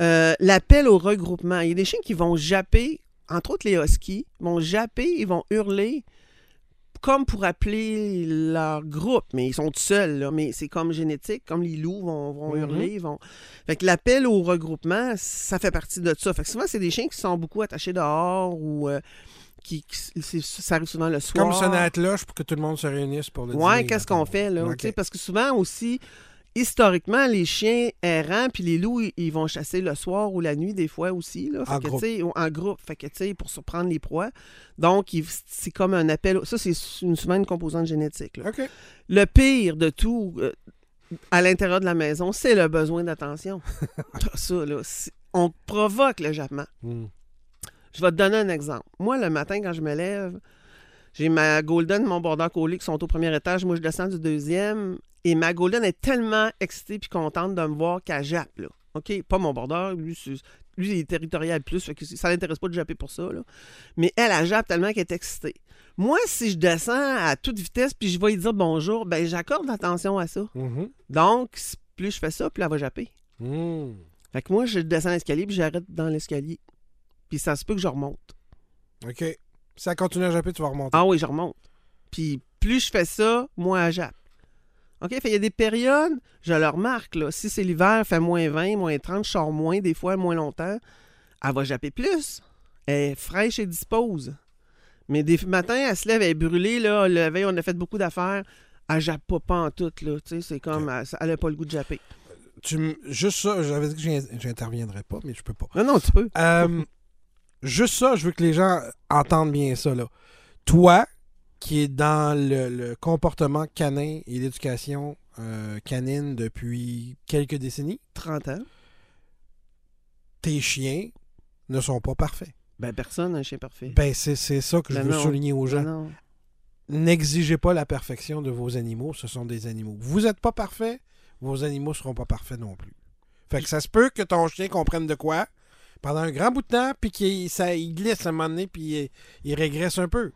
Euh, L'appel au regroupement. Il y a des chiens qui vont japper, entre autres les huskies, vont japper, ils vont hurler comme pour appeler leur groupe, mais ils sont tout seuls, là, mais c'est comme génétique, comme les loups vont, vont Mhm. hurler, ils vont... Fait que l'appel au regroupement, ça fait partie de ça. Fait que souvent, c'est des chiens qui sont beaucoup attachés dehors ou euh, qui, ça arrive souvent le soir. Comme sonner à la cloche pour que tout le monde se réunisse pour le Ouais, qu'est-ce qu'on fait, là? Parce que souvent aussi, historiquement, les chiens errants puis les loups, ils- vont chasser le soir ou la nuit, des fois aussi. Là. Fait En que, groupe. En groupe. Fait que, tu sais, pour surprendre les proies. Donc, c'est comme un appel. Ça, c'est une, souvent une composante génétique. là. Le pire de tout, euh, à l'intérieur de la maison, c'est le besoin d'attention. ça, là. c'est- On provoque le jappement. Hmm. Je vais te donner un exemple. Moi, le matin, quand je me lève, j'ai ma Golden, mon border collie qui sont au premier étage. Moi, je descends du deuxième. Et ma Golden est tellement excitée puis contente de me voir qu'elle jappe, là. OK? Pas mon border. Lui, c'est- lui il est territorial plus. Fait que ça l'intéresse pas de japper pour ça, là. Mais elle, elle jappe tellement qu'elle est excitée. Moi, si je descends à toute vitesse puis je vais lui dire bonjour, ben j'accorde attention à ça. Mhm. Donc, plus je fais ça, plus elle va japper. Hmm. Fait que moi, je descends l'escalier puis j'arrête dans l'escalier. Puis ça se peut que je remonte. OK. Si ça continue à japper, tu vas remonter. Ah oui, je remonte. Puis plus je fais ça, moins elle jappe. OK? Fait il y a des périodes, je le remarque, là. Si c'est l'hiver, fait moins 20, moins 30, je sors moins, des fois moins longtemps. Elle va japper plus. Elle est fraîche et dispose. Mais des matins, elle se lève, elle est brûlée, là. Le veille, on a fait beaucoup d'affaires. Elle jappe pas, pas en tout, là. Tu sais, c'est comme, elle, elle a pas le goût de japper. Tu Juste ça, j'avais dit que j'in- j'interviendrais pas, mais je peux pas. Non, non, tu peux. Euh, juste ça, je veux que les gens entendent bien ça. Là. Toi, qui est dans le, le comportement canin et l'éducation euh, canine depuis quelques décennies, 30 ans. tes chiens ne sont pas parfaits. Ben, personne n'a un chien parfait. Ben, c'est c'est ça que je Ben veux non. souligner aux gens. Ben non. N'exigez pas la perfection de vos animaux, ce sont des animaux. Vous n'êtes pas parfait, vos animaux seront pas parfaits non plus. Fait que ça se peut que ton chien comprenne de quoi pendant un grand bout de temps, puis qu'il ça, il glisse à un moment donné, puis il, il régresse un peu.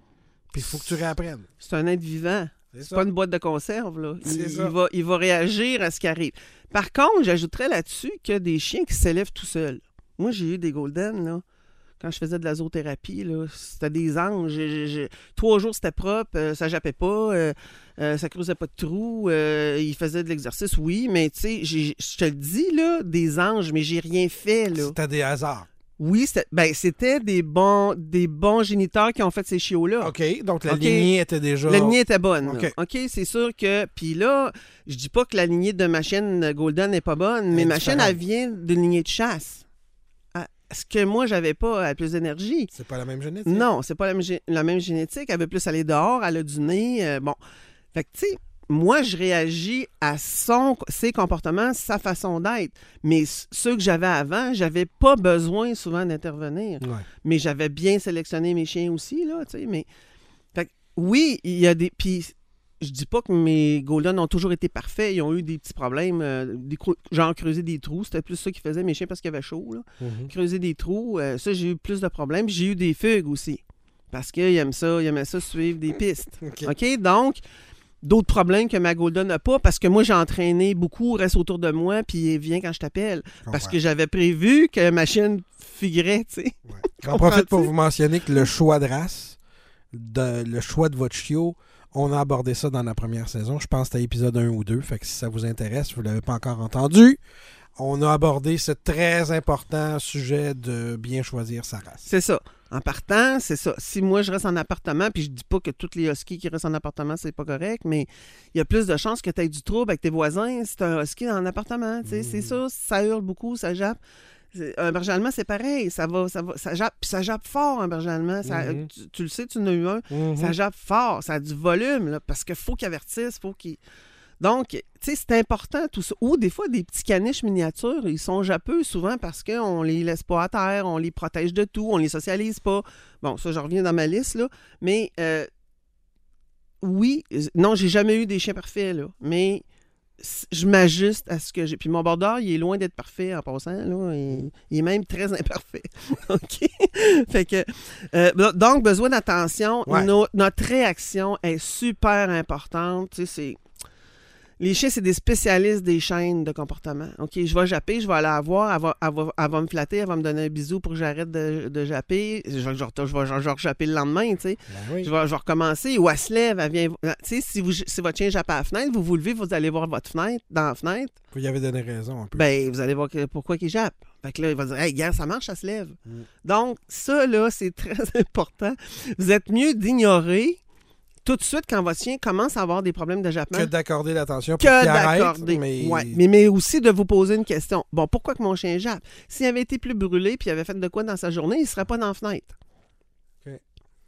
Puis il faut que tu réapprennes. C'est un être vivant. C'est pas une boîte de conserve, là. Il, va, il va réagir à ce qui arrive. Par contre, j'ajouterais là-dessus que des chiens qui s'élèvent tout seuls. Moi, j'ai eu des Golden, là, quand je faisais de la zoothérapie, là, c'était des anges. Je- je- je- trois jours, c'était propre, euh, ça jappait pas, euh, euh, ça creusait pas de trous, euh, il faisait de l'exercice, oui, mais tu sais, je te le dis, là, des anges, mais j'ai rien fait, là. C'était des hasards. Oui, c'était ben, c'était des bons, des bons géniteurs qui ont fait ces chiots-là. OK, donc la lignée était déjà... La lignée était bonne. OK. OK, c'est sûr que. Puis là, je dis pas que la lignée de ma chaîne Golden n'est pas bonne, mais ma chaîne, elle vient d'une lignée de chasse. Ah, Ce que moi, j'avais pas à plus d'énergie. C'est pas la même génétique? Non, c'est pas la la même génétique. Elle veut plus aller dehors, elle a du nez. euh, bon. Fait que, tu sais, moi, je réagis à son, ses comportements, sa façon d'être. Mais ceux que j'avais avant, j'avais pas besoin souvent d'intervenir. Ouais. Mais j'avais bien sélectionné mes chiens aussi, là, tu sais. Mais. Fait que, oui, il y a des. Puis, je dis pas que mes Golden ont toujours été parfaits. Ils ont eu des petits problèmes, euh, des genre creuser des trous. C'était plus ça qu'ils faisaient, mes chiens, parce qu'il y avait chaud, là Mhm. creuser des trous. euh, ça, j'ai eu plus de problèmes. J'ai eu des fugues aussi. Parce qu'ils aiment ça, ils aimaient ça suivre des pistes. OK. OK? Donc, d'autres problèmes que ma Golden n'a pas parce que moi, j'ai entraîné beaucoup, reste autour de moi, puis viens quand je t'appelle. Parce que j'avais prévu que ma chaîne figurait, tu sais. Ouais. J'en profite pour vous mentionner que le choix de race, de, le choix de votre chiot, on a abordé ça dans la première saison. Je pense que c'était épisode 1 ou 2. Fait que si ça vous intéresse, vous ne l'avez pas encore entendu, on a abordé ce très important sujet de bien choisir sa race. C'est ça. En partant, c'est ça. Si moi, je reste en appartement, puis je dis pas que tous les huskies qui restent en appartement, c'est pas correct, mais il y a plus de chances que tu aies du trouble avec tes voisins si tu un husky en appartement. tu sais. C'est ça, ça hurle beaucoup, ça jappe. Un berger allemand, c'est pareil. Ça va, ça va, ça jappe, puis ça jappe fort, un berger allemand. Ça- Mhm. tu, tu le sais, tu en as eu un. Ça jappe fort, ça a du volume, là, parce qu'il faut qu'il avertisse, faut qu'il. Donc, tu sais, c'est important tout ça. Ou des fois, des petits caniches miniatures, ils sont jappeux souvent parce qu'on les laisse pas à terre, on les protège de tout, on les socialise pas. Bon, ça, je reviens dans ma liste, là. Mais euh, oui, euh, non, j'ai jamais eu des chiens parfaits, là. Mais je m'ajuste à ce que j'ai. Puis mon border, il est loin d'être parfait en passant, là. Il, il est même très imparfait. OK? fait que. euh, donc, besoin d'attention. Ouais. No- notre réaction est super importante. Tu sais, c'est. Les chiens, c'est des spécialistes des chaînes de comportement. OK, je vais japper, je vais aller la voir, elle va, elle va- elle va me flatter, elle va me donner un bisou pour que j'arrête de, de japper. Je, vais- je, vais- je vais je vais japper le lendemain, tu sais. Ben oui. Je vais, je vais recommencer. Ou elle se lève, elle vient. Tu sais, si, vous, si votre chien jappe à la fenêtre, vous vous levez, vous allez voir votre fenêtre, dans la fenêtre, Vous y avez donné raison un peu. ben, vous allez voir que- pourquoi il jappe. Fait que là, il va dire, hey, gars, ça marche, ça se lève. Mm. Donc, ça, là, c'est très important. Vous êtes mieux d'ignorer tout de suite quand votre chien commence à avoir des problèmes de jappement que d'accorder l'attention pour que d'accorder. Mais... Ouais, mais, mais aussi de vous poser une question. Bon, pourquoi que mon chien jappe? S'il avait été plus brûlé puis il avait fait de quoi dans sa journée, il ne serait pas dans la fenêtre. OK.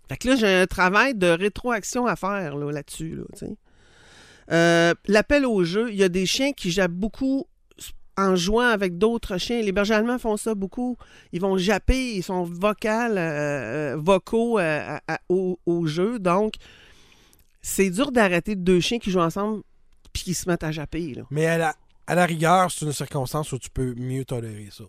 Fait que là, j'ai un travail de rétroaction à faire là, là-dessus. Là, tu sais. Euh, L'appel au jeu, il y a des chiens qui jappent beaucoup en jouant avec d'autres chiens. Les bergers allemands font ça beaucoup. Ils vont japper, ils sont vocales, euh, euh, vocaux euh, à- à- au, au jeu. Donc, c'est dur d'arrêter deux chiens qui jouent ensemble puis qui se mettent à japper. Là. mais à la, à la rigueur, c'est une circonstance où tu peux mieux tolérer ça.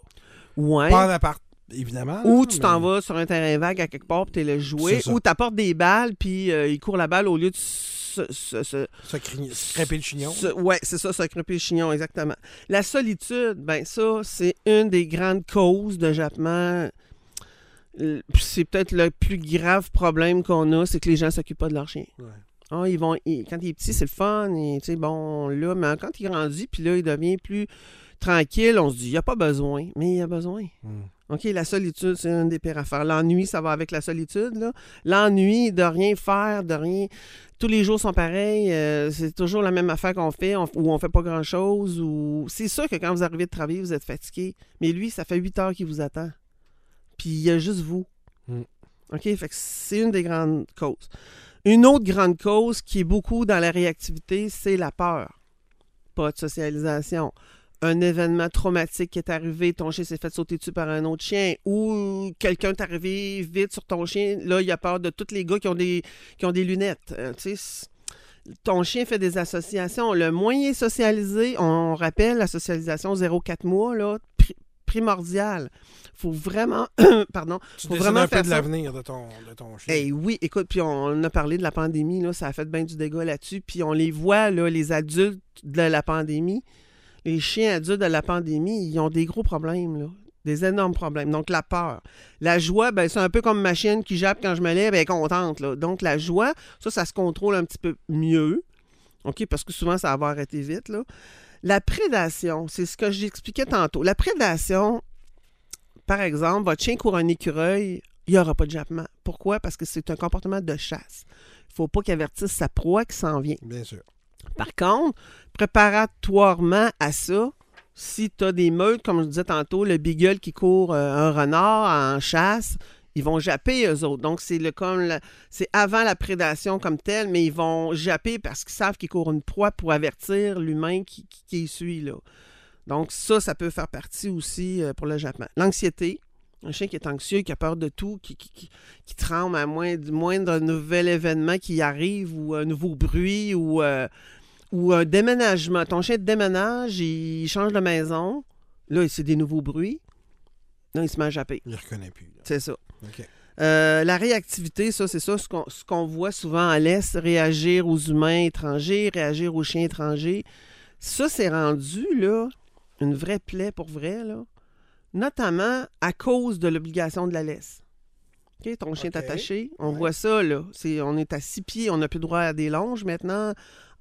Ouais. Pas en appart, évidemment. Ou tu mais- t'en vas sur un terrain vague à quelque part puis tu les jouer. Ou tu apportes des balles puis euh, ils courent la balle au lieu de se, se- se- Se cri- scraper le chignon. ouais, c'est ça, se crêper le chignon, exactement. La solitude, ben ça, c'est une des grandes causes de jappement. C'est peut-être le plus grave problème qu'on a, c'est que les gens s'occupent pas de leur chien. Ouais. Ah, ils vont, ils- quand il est petit, c'est le fun, et, bon, là, mais quand il grandit, puis là, il devient plus tranquille, on se dit, il n'y a pas besoin, mais il y a besoin. Mm. OK, la solitude, c'est une des pires affaires. L'ennui, ça va avec la solitude, là. L'ennui de rien faire, de rien... Tous les jours sont pareils, euh, c'est toujours la même affaire qu'on fait, on- ou on fait pas grand-chose, ou... C'est sûr que quand vous arrivez de travailler, vous êtes fatigué, mais lui, ça fait huit heures qu'il vous attend. Puis il y a juste vous. Mm. OK, fait que c'est une des grandes causes. Une autre grande cause qui est beaucoup dans la réactivité, c'est la peur. Pas de socialisation. Un événement traumatique qui est arrivé, ton chien s'est fait sauter dessus par un autre chien, ou quelqu'un est arrivé vite sur ton chien, là, il a peur de tous les gars qui ont des, qui ont des lunettes. Euh, ton chien fait des associations. Le moyen socialisé, on rappelle la socialisation 0-4 mois, là, primordial. faut vraiment, pardon, Tu Faut vraiment un peu faire de l'avenir de ton, de ton chien. Hey, oui, écoute, puis on, on a parlé de la pandémie, là, ça a fait bien du dégât là-dessus. Puis on les voit, là, les adultes de la pandémie, les chiens adultes de la pandémie, ils ont des gros problèmes. Là. Des énormes problèmes. Donc, la peur. La joie, ben, c'est un peu comme ma chienne qui jappe quand je me lève, elle est contente. Là. Donc, la joie, ça, ça se contrôle un petit peu mieux. OK? Parce que souvent, ça va arrêter vite. Là. La prédation, c'est ce que j'expliquais tantôt. La prédation, par exemple, votre chien court un écureuil, il n'y aura pas de jappement. Pourquoi? Parce que c'est un comportement de chasse. Il ne faut pas qu'il avertisse sa proie qui s'en vient. Bien sûr. Par contre, préparatoirement à ça, si tu as des meutes, comme je disais tantôt, le beagle qui court euh, un renard en chasse, ils vont japper eux autres. Donc, c'est le comme c'est avant la prédation comme telle, mais ils vont japper parce qu'ils savent qu'ils courent une proie pour avertir l'humain qui, qui, suit. Là. Donc, ça, ça peut faire partie aussi euh, pour le jappement. L'anxiété. Un chien qui est anxieux, qui a peur de tout, qui, qui, qui tremble à moins, moindre nouvel événement qui arrive ou un nouveau bruit ou, euh, ou un déménagement. Ton chien déménage, il change de maison. Là, c'est des nouveaux bruits. Là, il se met à japper. Il ne reconnaît plus. C'est ça. Euh, la réactivité, ça, c'est ça, ce qu'on voit souvent à l'Est, réagir aux humains étrangers, réagir aux chiens étrangers. Ça, c'est rendu, là, une vraie plaie pour vrai, là. Notamment à cause de l'obligation de la laisse. OK, ton chien est attaché. On voit ça, là. on est à six pieds, on n'a plus droit à des longes maintenant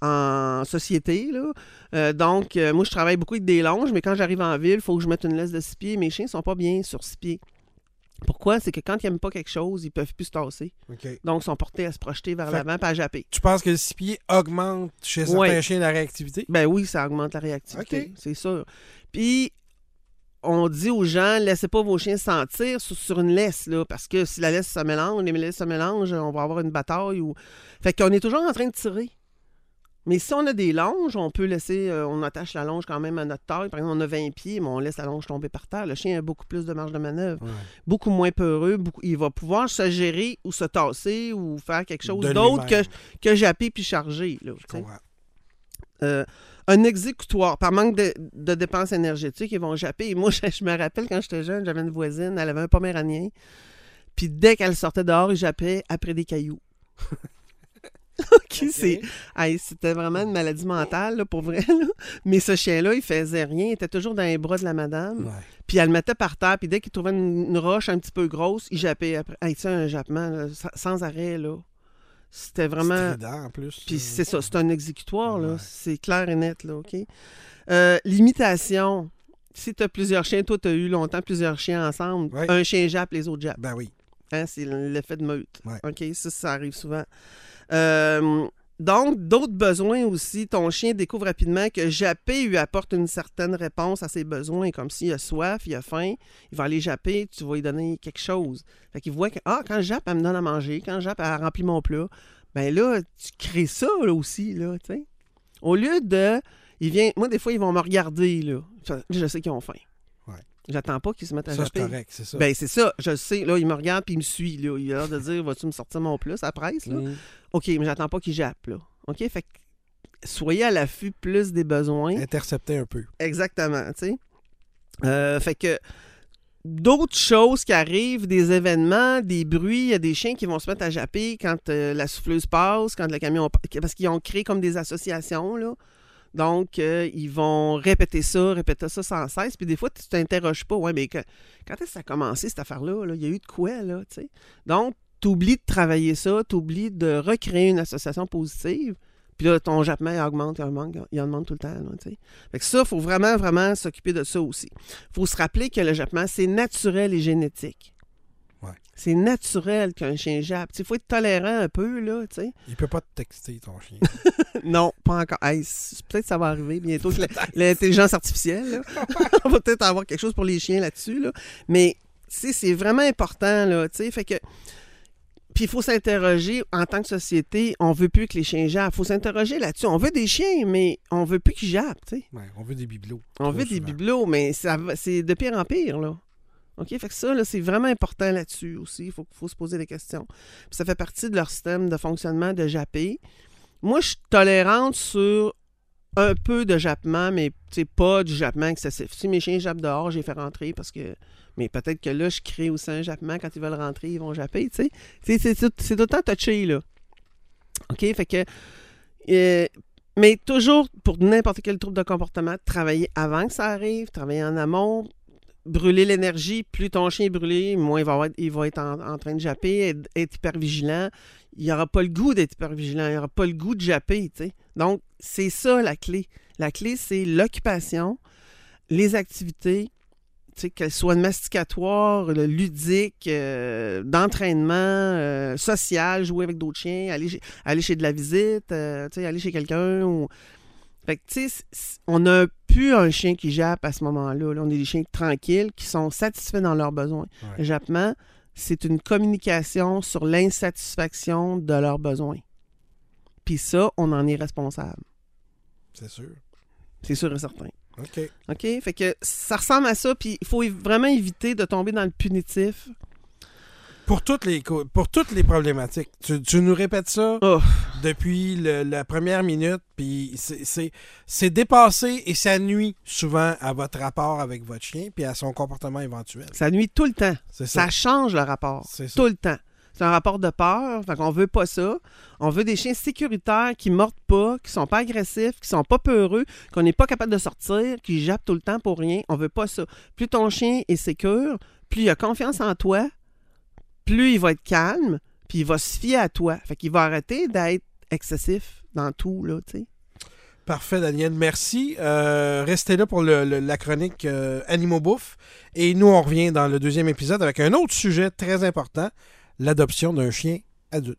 en société. Là. Euh, donc, euh, moi, je travaille beaucoup avec des longes, mais quand j'arrive en ville, il faut que je mette une laisse de six pieds. Mes chiens ne sont pas bien sur six pieds. Pourquoi? C'est que quand ils n'aiment pas quelque chose, ils peuvent plus se tasser. Donc, ils sont portés à se projeter vers l'avant et à japper. Tu penses que le six pieds augmente chez certains chiens la réactivité? Ben oui, ça augmente la réactivité. C'est sûr. Puis, on dit aux gens, laissez pas vos chiens sentir sur, une laisse, là, parce que si la laisse se mélange, les laisses se mélangent, on va avoir une bataille. Ou... Fait qu'on est toujours en train de tirer. Mais si on a des longes, on peut laisser, euh, on attache la longe quand même à notre taille. Par exemple, on a 20 pieds, mais on laisse la longe tomber par terre. Le chien a beaucoup plus de marge de manœuvre, beaucoup moins peureux. il va pouvoir se gérer ou se tasser ou faire quelque chose d'autre que, que japper puis charger. Un exécutoire, par manque de, dépenses énergétiques, ils vont japper. moi, je, me rappelle quand j'étais jeune, j'avais une voisine, elle avait un poméranien. Puis dès qu'elle sortait dehors, il jappait après des cailloux. c'était vraiment une maladie mentale, pour vrai. Mais ce chien-là, il faisait rien. Il était toujours dans les bras de la madame. Puis elle le mettait par terre. Puis dès qu'il trouvait une, roche un petit peu grosse, il jappait après. c'est un jappement sans arrêt. là. C'était vraiment. en plus. Puis c'est ça, c'est un exécutoire. là. C'est clair et net. là, OK? Euh, l'imitation. Si tu as plusieurs chiens, toi, tu as eu longtemps plusieurs chiens ensemble. Un chien jappe, les autres jappent. Ben oui. Hein, c'est l'effet de meute. OK? Ça, ça arrive souvent. Euh, donc, d'autres besoins aussi. Ton chien découvre rapidement que japper lui apporte une certaine réponse à ses besoins. Comme s'il a soif, il a faim, il va aller japper, tu vas lui donner quelque chose. Fait qu'il voit que, ah, quand jappe, elle me donne à manger. Quand jappe, elle remplit mon plat. Ben là, tu crées ça aussi, là, tu sais. Au lieu de. Il vient, moi, des fois, ils vont me regarder, là. Je sais qu'ils ont faim. J'attends pas qu'ils se mettent à ça, c'est correct, c'est ça. Ben, c'est ça. Je sais. Là, il me regarde puis il me suit. Là. Il a l'air de dire Vas-tu me sortir mon plus à presse là? Mm. OK, mais j'attends pas qu'il jappe. Là. OK? Fait que soyez à l'affût plus des besoins. Interceptez un peu. Exactement. Tu sais. Euh, fait que d'autres choses qui arrivent, des événements, des bruits, il y a des chiens qui vont se mettre à japper quand euh, la souffleuse passe, quand le camion. Parce qu'ils ont créé comme des associations. Là. Donc, euh, ils vont répéter ça, répéter ça sans cesse. Puis des fois, tu t'interroges pas. Ouais, mais quand est-ce que ça a commencé, cette affaire-là? Il y a eu de quoi, là? Donc, tu oublies de travailler ça, tu oublies de recréer une association positive. Puis là, ton jappement, augmente, il augmente, il augmente tout le temps. Là, fait que ça, il faut vraiment, vraiment s'occuper de ça aussi. Il faut se rappeler que le jappement, c'est naturel et génétique. C'est naturel qu'un chien jappe. Il faut être tolérant un peu, là, tu sais. Il peut pas te texter, ton chien. non, pas encore. peut-être que ça va arriver bientôt. L'intelligence artificielle, On va peut-être avoir quelque chose pour les chiens là-dessus, là. Mais, c'est vraiment important, là, tu sais. Fait que... Puis il faut s'interroger en tant que société, on veut plus que les chiens jappent. Il faut s'interroger là-dessus. On veut des chiens, mais on veut plus qu'ils jappent, tu sais. on veut des bibelots. On veut des bibelots, mais c'est de pire en pire, là. OK? Fait que ça, c'est vraiment important là-dessus aussi. Il faut, faut, se poser des questions. ça fait partie de leur système de fonctionnement de japper. Moi, je suis tolérante sur un peu de jappement, mais pas du jappement excessif. Si mes chiens jappent dehors, j'ai fait rentrer parce que. Mais peut-être que là, je crée aussi un jappement. Quand ils veulent rentrer, ils vont japper, tu sais. C'est temps touché, là. OK? Fait que. Euh, mais toujours, pour n'importe quel trouble de comportement, travailler avant que ça arrive, travailler en amont, brûler l'énergie, plus ton chien est brûlé, moins il va être, il va être en, train de japper, être, hyper vigilant. Il n'aura pas le goût d'être hyper vigilant, il n'aura pas le goût de japper. Donc, c'est ça la clé. La clé, c'est l'occupation, les activités, qu'elles soient masticatoires, ludiques, euh, d'entraînement, euh, social, jouer avec d'autres chiens, aller, aller chez de la visite, euh, aller chez quelqu'un. Ou... Fait que, tu sais, on n'a plus un chien qui jappe à ce moment-là. On est des chiens tranquilles qui sont satisfaits dans leurs besoins. Le jappement, c'est une communication sur l'insatisfaction de leurs besoins. Puis ça, on en est responsable. C'est sûr. C'est sûr et certain. OK. OK? Fait que ça ressemble à ça, puis il faut vraiment éviter de tomber dans le punitif. Pour toutes les, pour toutes les problématiques. Tu, nous répètes ça oh. depuis la première minute, puis c'est dépassé et ça nuit souvent à votre rapport avec votre chien puis à son comportement éventuel. Ça nuit tout le temps. Ça. ça. change le rapport. Tout le temps. C'est un rapport de peur. Fait qu'on veut pas ça. On veut des chiens sécuritaires qui mordent pas, qui sont pas agressifs, qui sont pas peureux, qu'on n'est pas capable de sortir, qui jappent tout le temps pour rien. On veut pas ça. Plus ton chien est sécure, plus il a confiance en toi, plus il va être calme, puis il va se fier à toi. Fait qu'il va arrêter d'être excessif dans tout, là, tu sais. Parfait, Daniel. Merci. Euh, restez là pour la chronique euh, Animaux Bouffe. Et nous, on revient dans le deuxième épisode avec un autre sujet très important l'adoption d'un chien adulte.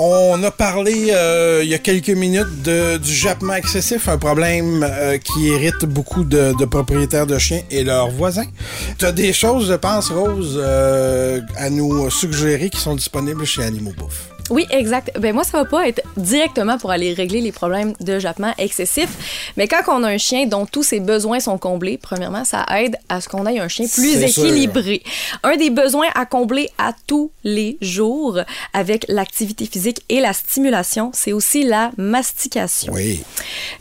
On a parlé euh, il y a quelques minutes du jappement excessif, un problème euh, qui irrite beaucoup de, propriétaires de chiens et leurs voisins. Tu as des choses, je pense, Rose, euh, à nous suggérer qui sont disponibles chez Animaux Bouffe. Oui, exact. Ben moi, ça va pas être directement pour aller régler les problèmes de jappement excessif, mais quand on a un chien dont tous ses besoins sont comblés, premièrement, ça aide à ce qu'on ait un chien plus équilibré. Un des besoins à combler à tous les jours avec l'activité physique et la stimulation, c'est aussi la mastication. Oui.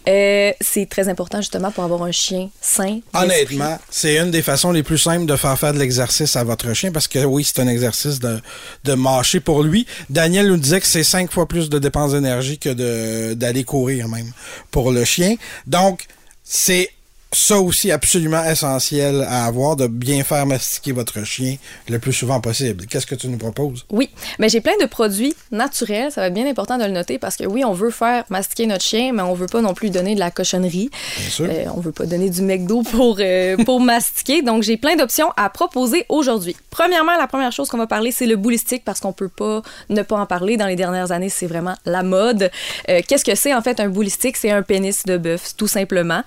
Euh, c'est très important justement pour avoir un chien sain. Honnêtement, c'est une des façons les plus simples de faire faire de l'exercice à votre chien parce que oui, c'est un exercice de, de mâcher pour lui. Daniel disait que c'est cinq fois plus de dépenses d'énergie que d'aller courir même pour le chien. Donc, c'est ça aussi absolument essentiel à avoir, de bien faire mastiquer votre chien le plus souvent possible. Qu'est-ce que tu nous proposes? Oui, mais j'ai plein de produits naturels. Ça va être bien important de le noter parce que oui, on veut faire mastiquer notre chien, mais on veut pas non plus donner de la cochonnerie. Bien sûr. Euh, on veut pas donner du McDo pour, euh, pour mastiquer. Donc, j'ai plein d'options à proposer aujourd'hui. Premièrement, la première chose qu'on va parler, c'est le boulistique parce qu'on peut pas ne pas en parler. Dans les dernières années, c'est vraiment la mode. Euh, qu'est-ce que c'est en fait un boulistique? C'est un pénis de bœuf, tout simplement.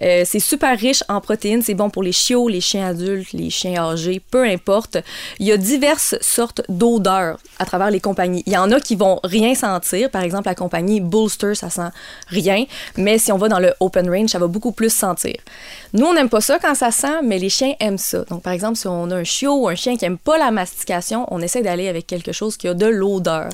c'est super riche en protéines. C'est bon pour les chiots, les chiens adultes, les chiens âgés, peu importe. Il y a diverses sortes d'odeurs à travers les compagnies. Il y en a qui vont rien sentir. Par exemple, la compagnie Bolster, ça sent rien. Mais si on va dans le open range, ça va beaucoup plus sentir. Nous, on n'aime pas ça quand ça sent, mais les chiens aiment ça. Donc, par exemple, si on a un chiot ou un chien qui n'aime pas la mastication, on essaie d'aller avec quelque chose qui a de l'odeur.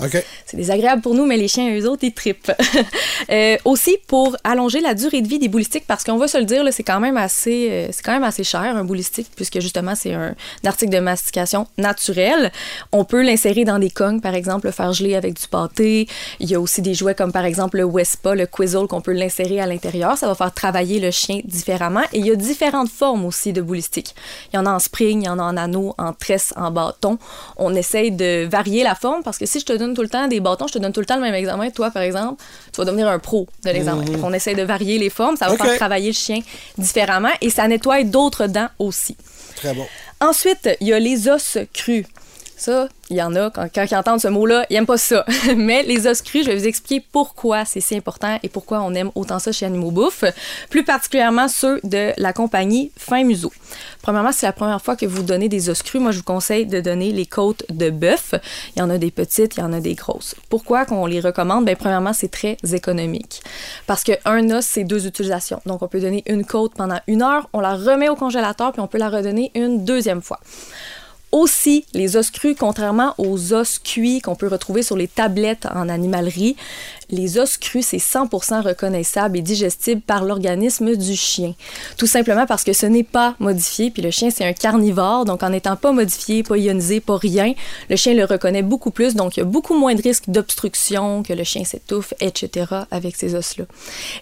C'est désagréable pour nous, mais les chiens, eux autres, ils tripent. euh, aussi, pour allonger la durée de vie des boulistiques, parce qu'on va se le dire, c'est quand même assez, euh, c'est quand même assez cher un boulistique, puisque justement c'est un, article de mastication naturel. On peut l'insérer dans des cognes, par exemple, le faire geler avec du pâté. Il y a aussi des jouets comme par exemple le Wespa, le Quizzle, qu'on peut l'insérer à l'intérieur. Ça va faire travailler le chien différemment. Et il y a différentes formes aussi de boulistique. Il y en a en spring, il y en a en anneau, en tresse, en bâton. On essaye de varier la forme parce que si je te donne tout le temps des bâtons, je te donne tout le temps le même examen. Toi, par exemple, tu vas devenir un pro de l'examen. Mhm. On essaye de varier les formes. Ça va faire travailler le chien différemment et ça nettoie d'autres dents aussi. Très bon. Ensuite, il y a les os crus. Ça, il y en a, quand, ils entendent ce mot-là, ils n'aiment pas ça. Mais les os crus, je vais vous expliquer pourquoi c'est si important et pourquoi on aime autant ça chez Animaux Bouffe, plus particulièrement ceux de la compagnie Fin Museau. Premièrement, c'est la première fois que vous donnez des os crus. Moi, je vous conseille de donner les côtes de bœuf. Il y en a des petites, il y en a des grosses. Pourquoi qu'on les recommande? Bien, premièrement, c'est très économique. Parce qu'un os, c'est deux utilisations. Donc, on peut donner une côte pendant une heure, on la remet au congélateur, puis on peut la redonner une deuxième fois. Aussi, les os crus, contrairement aux os cuits qu'on peut retrouver sur les tablettes en animalerie, les os crus, c'est 100% reconnaissable et digestible par l'organisme du chien. Tout simplement parce que ce n'est pas modifié, puis le chien, c'est un carnivore, donc en n'étant pas modifié, pas ionisé, pas rien, le chien le reconnaît beaucoup plus, donc il y a beaucoup moins de risques d'obstruction, que le chien s'étouffe, etc. avec ces os-là.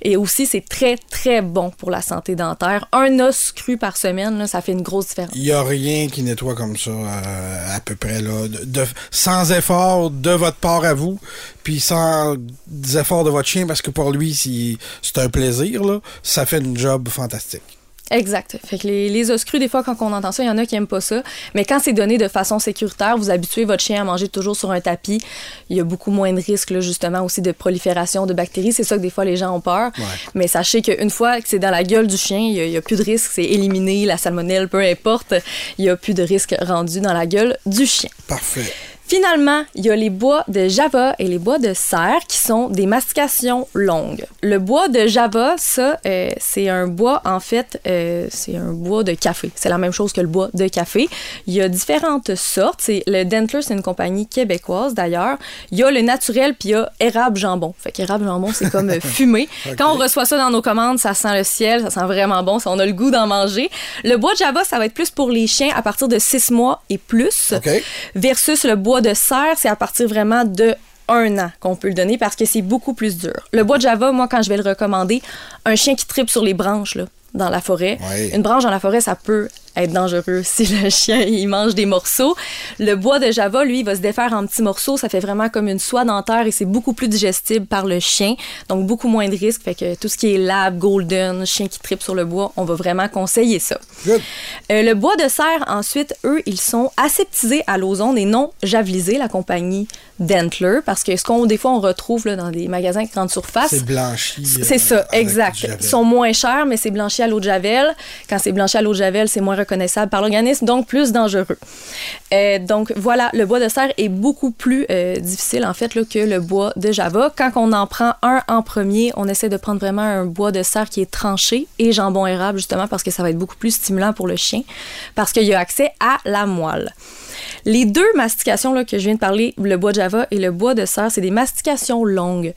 Et aussi, c'est très, très bon pour la santé dentaire. Un os cru par semaine, ça fait une grosse différence. Il n'y a rien qui nettoie comme ça, euh, à peu près, là, de, sans effort de votre part à vous, puis sans efforts de votre chien, parce que pour lui, c'est un plaisir, là, ça fait une job fantastique. Exact. Fait que les, les os crus, des fois, quand on entend ça, il y en a qui aiment pas ça. Mais quand c'est donné de façon sécuritaire, vous habituez votre chien à manger toujours sur un tapis. Il y a beaucoup moins de risques, là, justement, aussi de prolifération de bactéries. C'est ça que des fois, les gens ont peur. Mais sachez qu'une fois que c'est dans la gueule du chien, il y a, plus de risques. C'est éliminé, la salmonelle, peu importe. Il y a plus de risques rendus dans la gueule du chien. Parfait. Finalement, il y a les bois de Java et les bois de serre qui sont des mastications longues. Le bois de Java, ça, euh, c'est un bois, en fait, euh, c'est un bois de café. C'est la même chose que le bois de café. Il y a différentes sortes. Le Dentler, c'est une compagnie québécoise d'ailleurs. Il y a le naturel, puis il y a érable jambon. Fait qu'érable jambon, c'est comme euh, fumé. Quand on reçoit ça dans nos commandes, ça sent le ciel, ça sent vraiment bon, ça, on a le goût d'en manger. Le bois de Java, ça va être plus pour les chiens à partir de 6 mois et plus. Versus le bois de serre, c'est à partir vraiment de un an qu'on peut le donner parce que c'est beaucoup plus dur. Le bois de Java, moi, quand je vais le recommander, un chien qui tripe sur les branches là, dans la forêt, une branche dans la forêt, ça peut être dangereux si le chien il mange des morceaux. Le bois de Java, lui, il va se défaire en petits morceaux. Ça fait vraiment comme une soie dentaire et c'est beaucoup plus digestible par le chien. Donc, beaucoup moins de risques. Fait que tout ce qui est lab, golden, chien qui tripe sur le bois, on va vraiment conseiller ça. Euh, le bois de serre, ensuite, eux, ils sont aseptisés à l'ozone et non javelisés, la compagnie Dentler, parce que ce qu'on, des fois, on retrouve là, dans des magasins de grande surface. C'est blanchi. C'est ça, euh, exact. Ils sont moins chers, mais c'est blanchi à l'eau de Javel. Quand c'est blanchi à l'eau de Javel, c'est moins reconnaissable par l'organisme, donc plus dangereux. Euh, donc voilà, le bois de serre est beaucoup plus euh, difficile en fait que le bois de Java. Quand on en prend un en premier, on essaie de prendre vraiment un bois de serre qui est tranché et jambon érable justement parce que ça va être beaucoup plus stimulant pour le chien parce qu'il y a accès à la moelle. Les deux mastications que je viens de parler, le bois de Java et le bois de serre, c'est des mastications longues.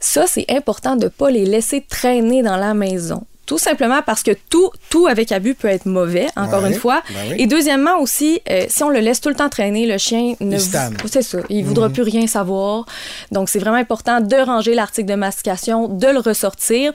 Ça, c'est important de ne pas les laisser traîner dans la maison. Tout simplement parce que tout, tout avec abus peut être mauvais, encore une fois. Ben Et deuxièmement aussi, euh, si on le laisse tout le temps traîner, le chien ne... C'est ça, il voudra mhm. plus rien savoir. Donc, c'est vraiment important de ranger l'article de mastication, de le ressortir.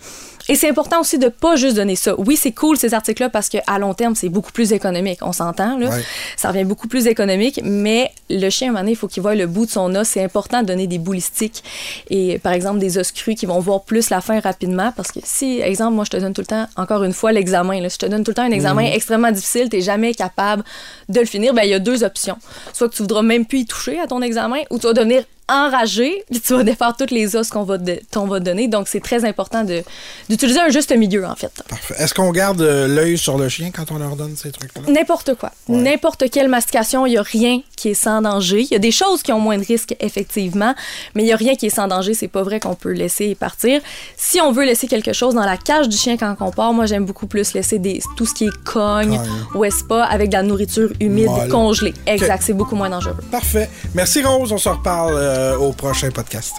Et c'est important aussi de pas juste donner ça. Oui, c'est cool ces articles-là parce qu'à long terme, c'est beaucoup plus économique. On s'entend, là. Ça revient beaucoup plus économique, mais le chien, à un moment donné, il faut qu'il voie le bout de son os. C'est important de donner des boulistiques et, par exemple, des os crus qui vont voir plus la fin rapidement parce que si, exemple, moi, je te donne tout le temps, encore une fois, l'examen, là, je te donne tout le temps un examen mhm. extrêmement difficile, tu n'es jamais capable de le finir, ben il y a deux options. Soit que tu voudras même plus y toucher à ton examen ou tu vas devenir enragé, puis tu vas défaire toutes les os qu'on va, va donner. Donc, c'est très important d'utiliser un juste milieu, en fait. Parfait. Est-ce qu'on garde euh, l'œil sur le chien quand on leur donne ces trucs-là? N'importe quoi. N'importe quelle mastication, il n'y a rien qui est sans danger. Il y a des choses qui ont moins de risques, effectivement, mais il n'y a rien qui est sans danger. C'est pas vrai qu'on peut laisser partir. Si on veut laisser quelque chose dans la cage du chien quand on part, moi, j'aime beaucoup plus laisser des, tout ce qui est cogne ou est pas avec de la nourriture humide, congelée. Exact. C'est beaucoup moins dangereux. Parfait. Merci, Rose. On se reparle. Euh, au prochain podcast.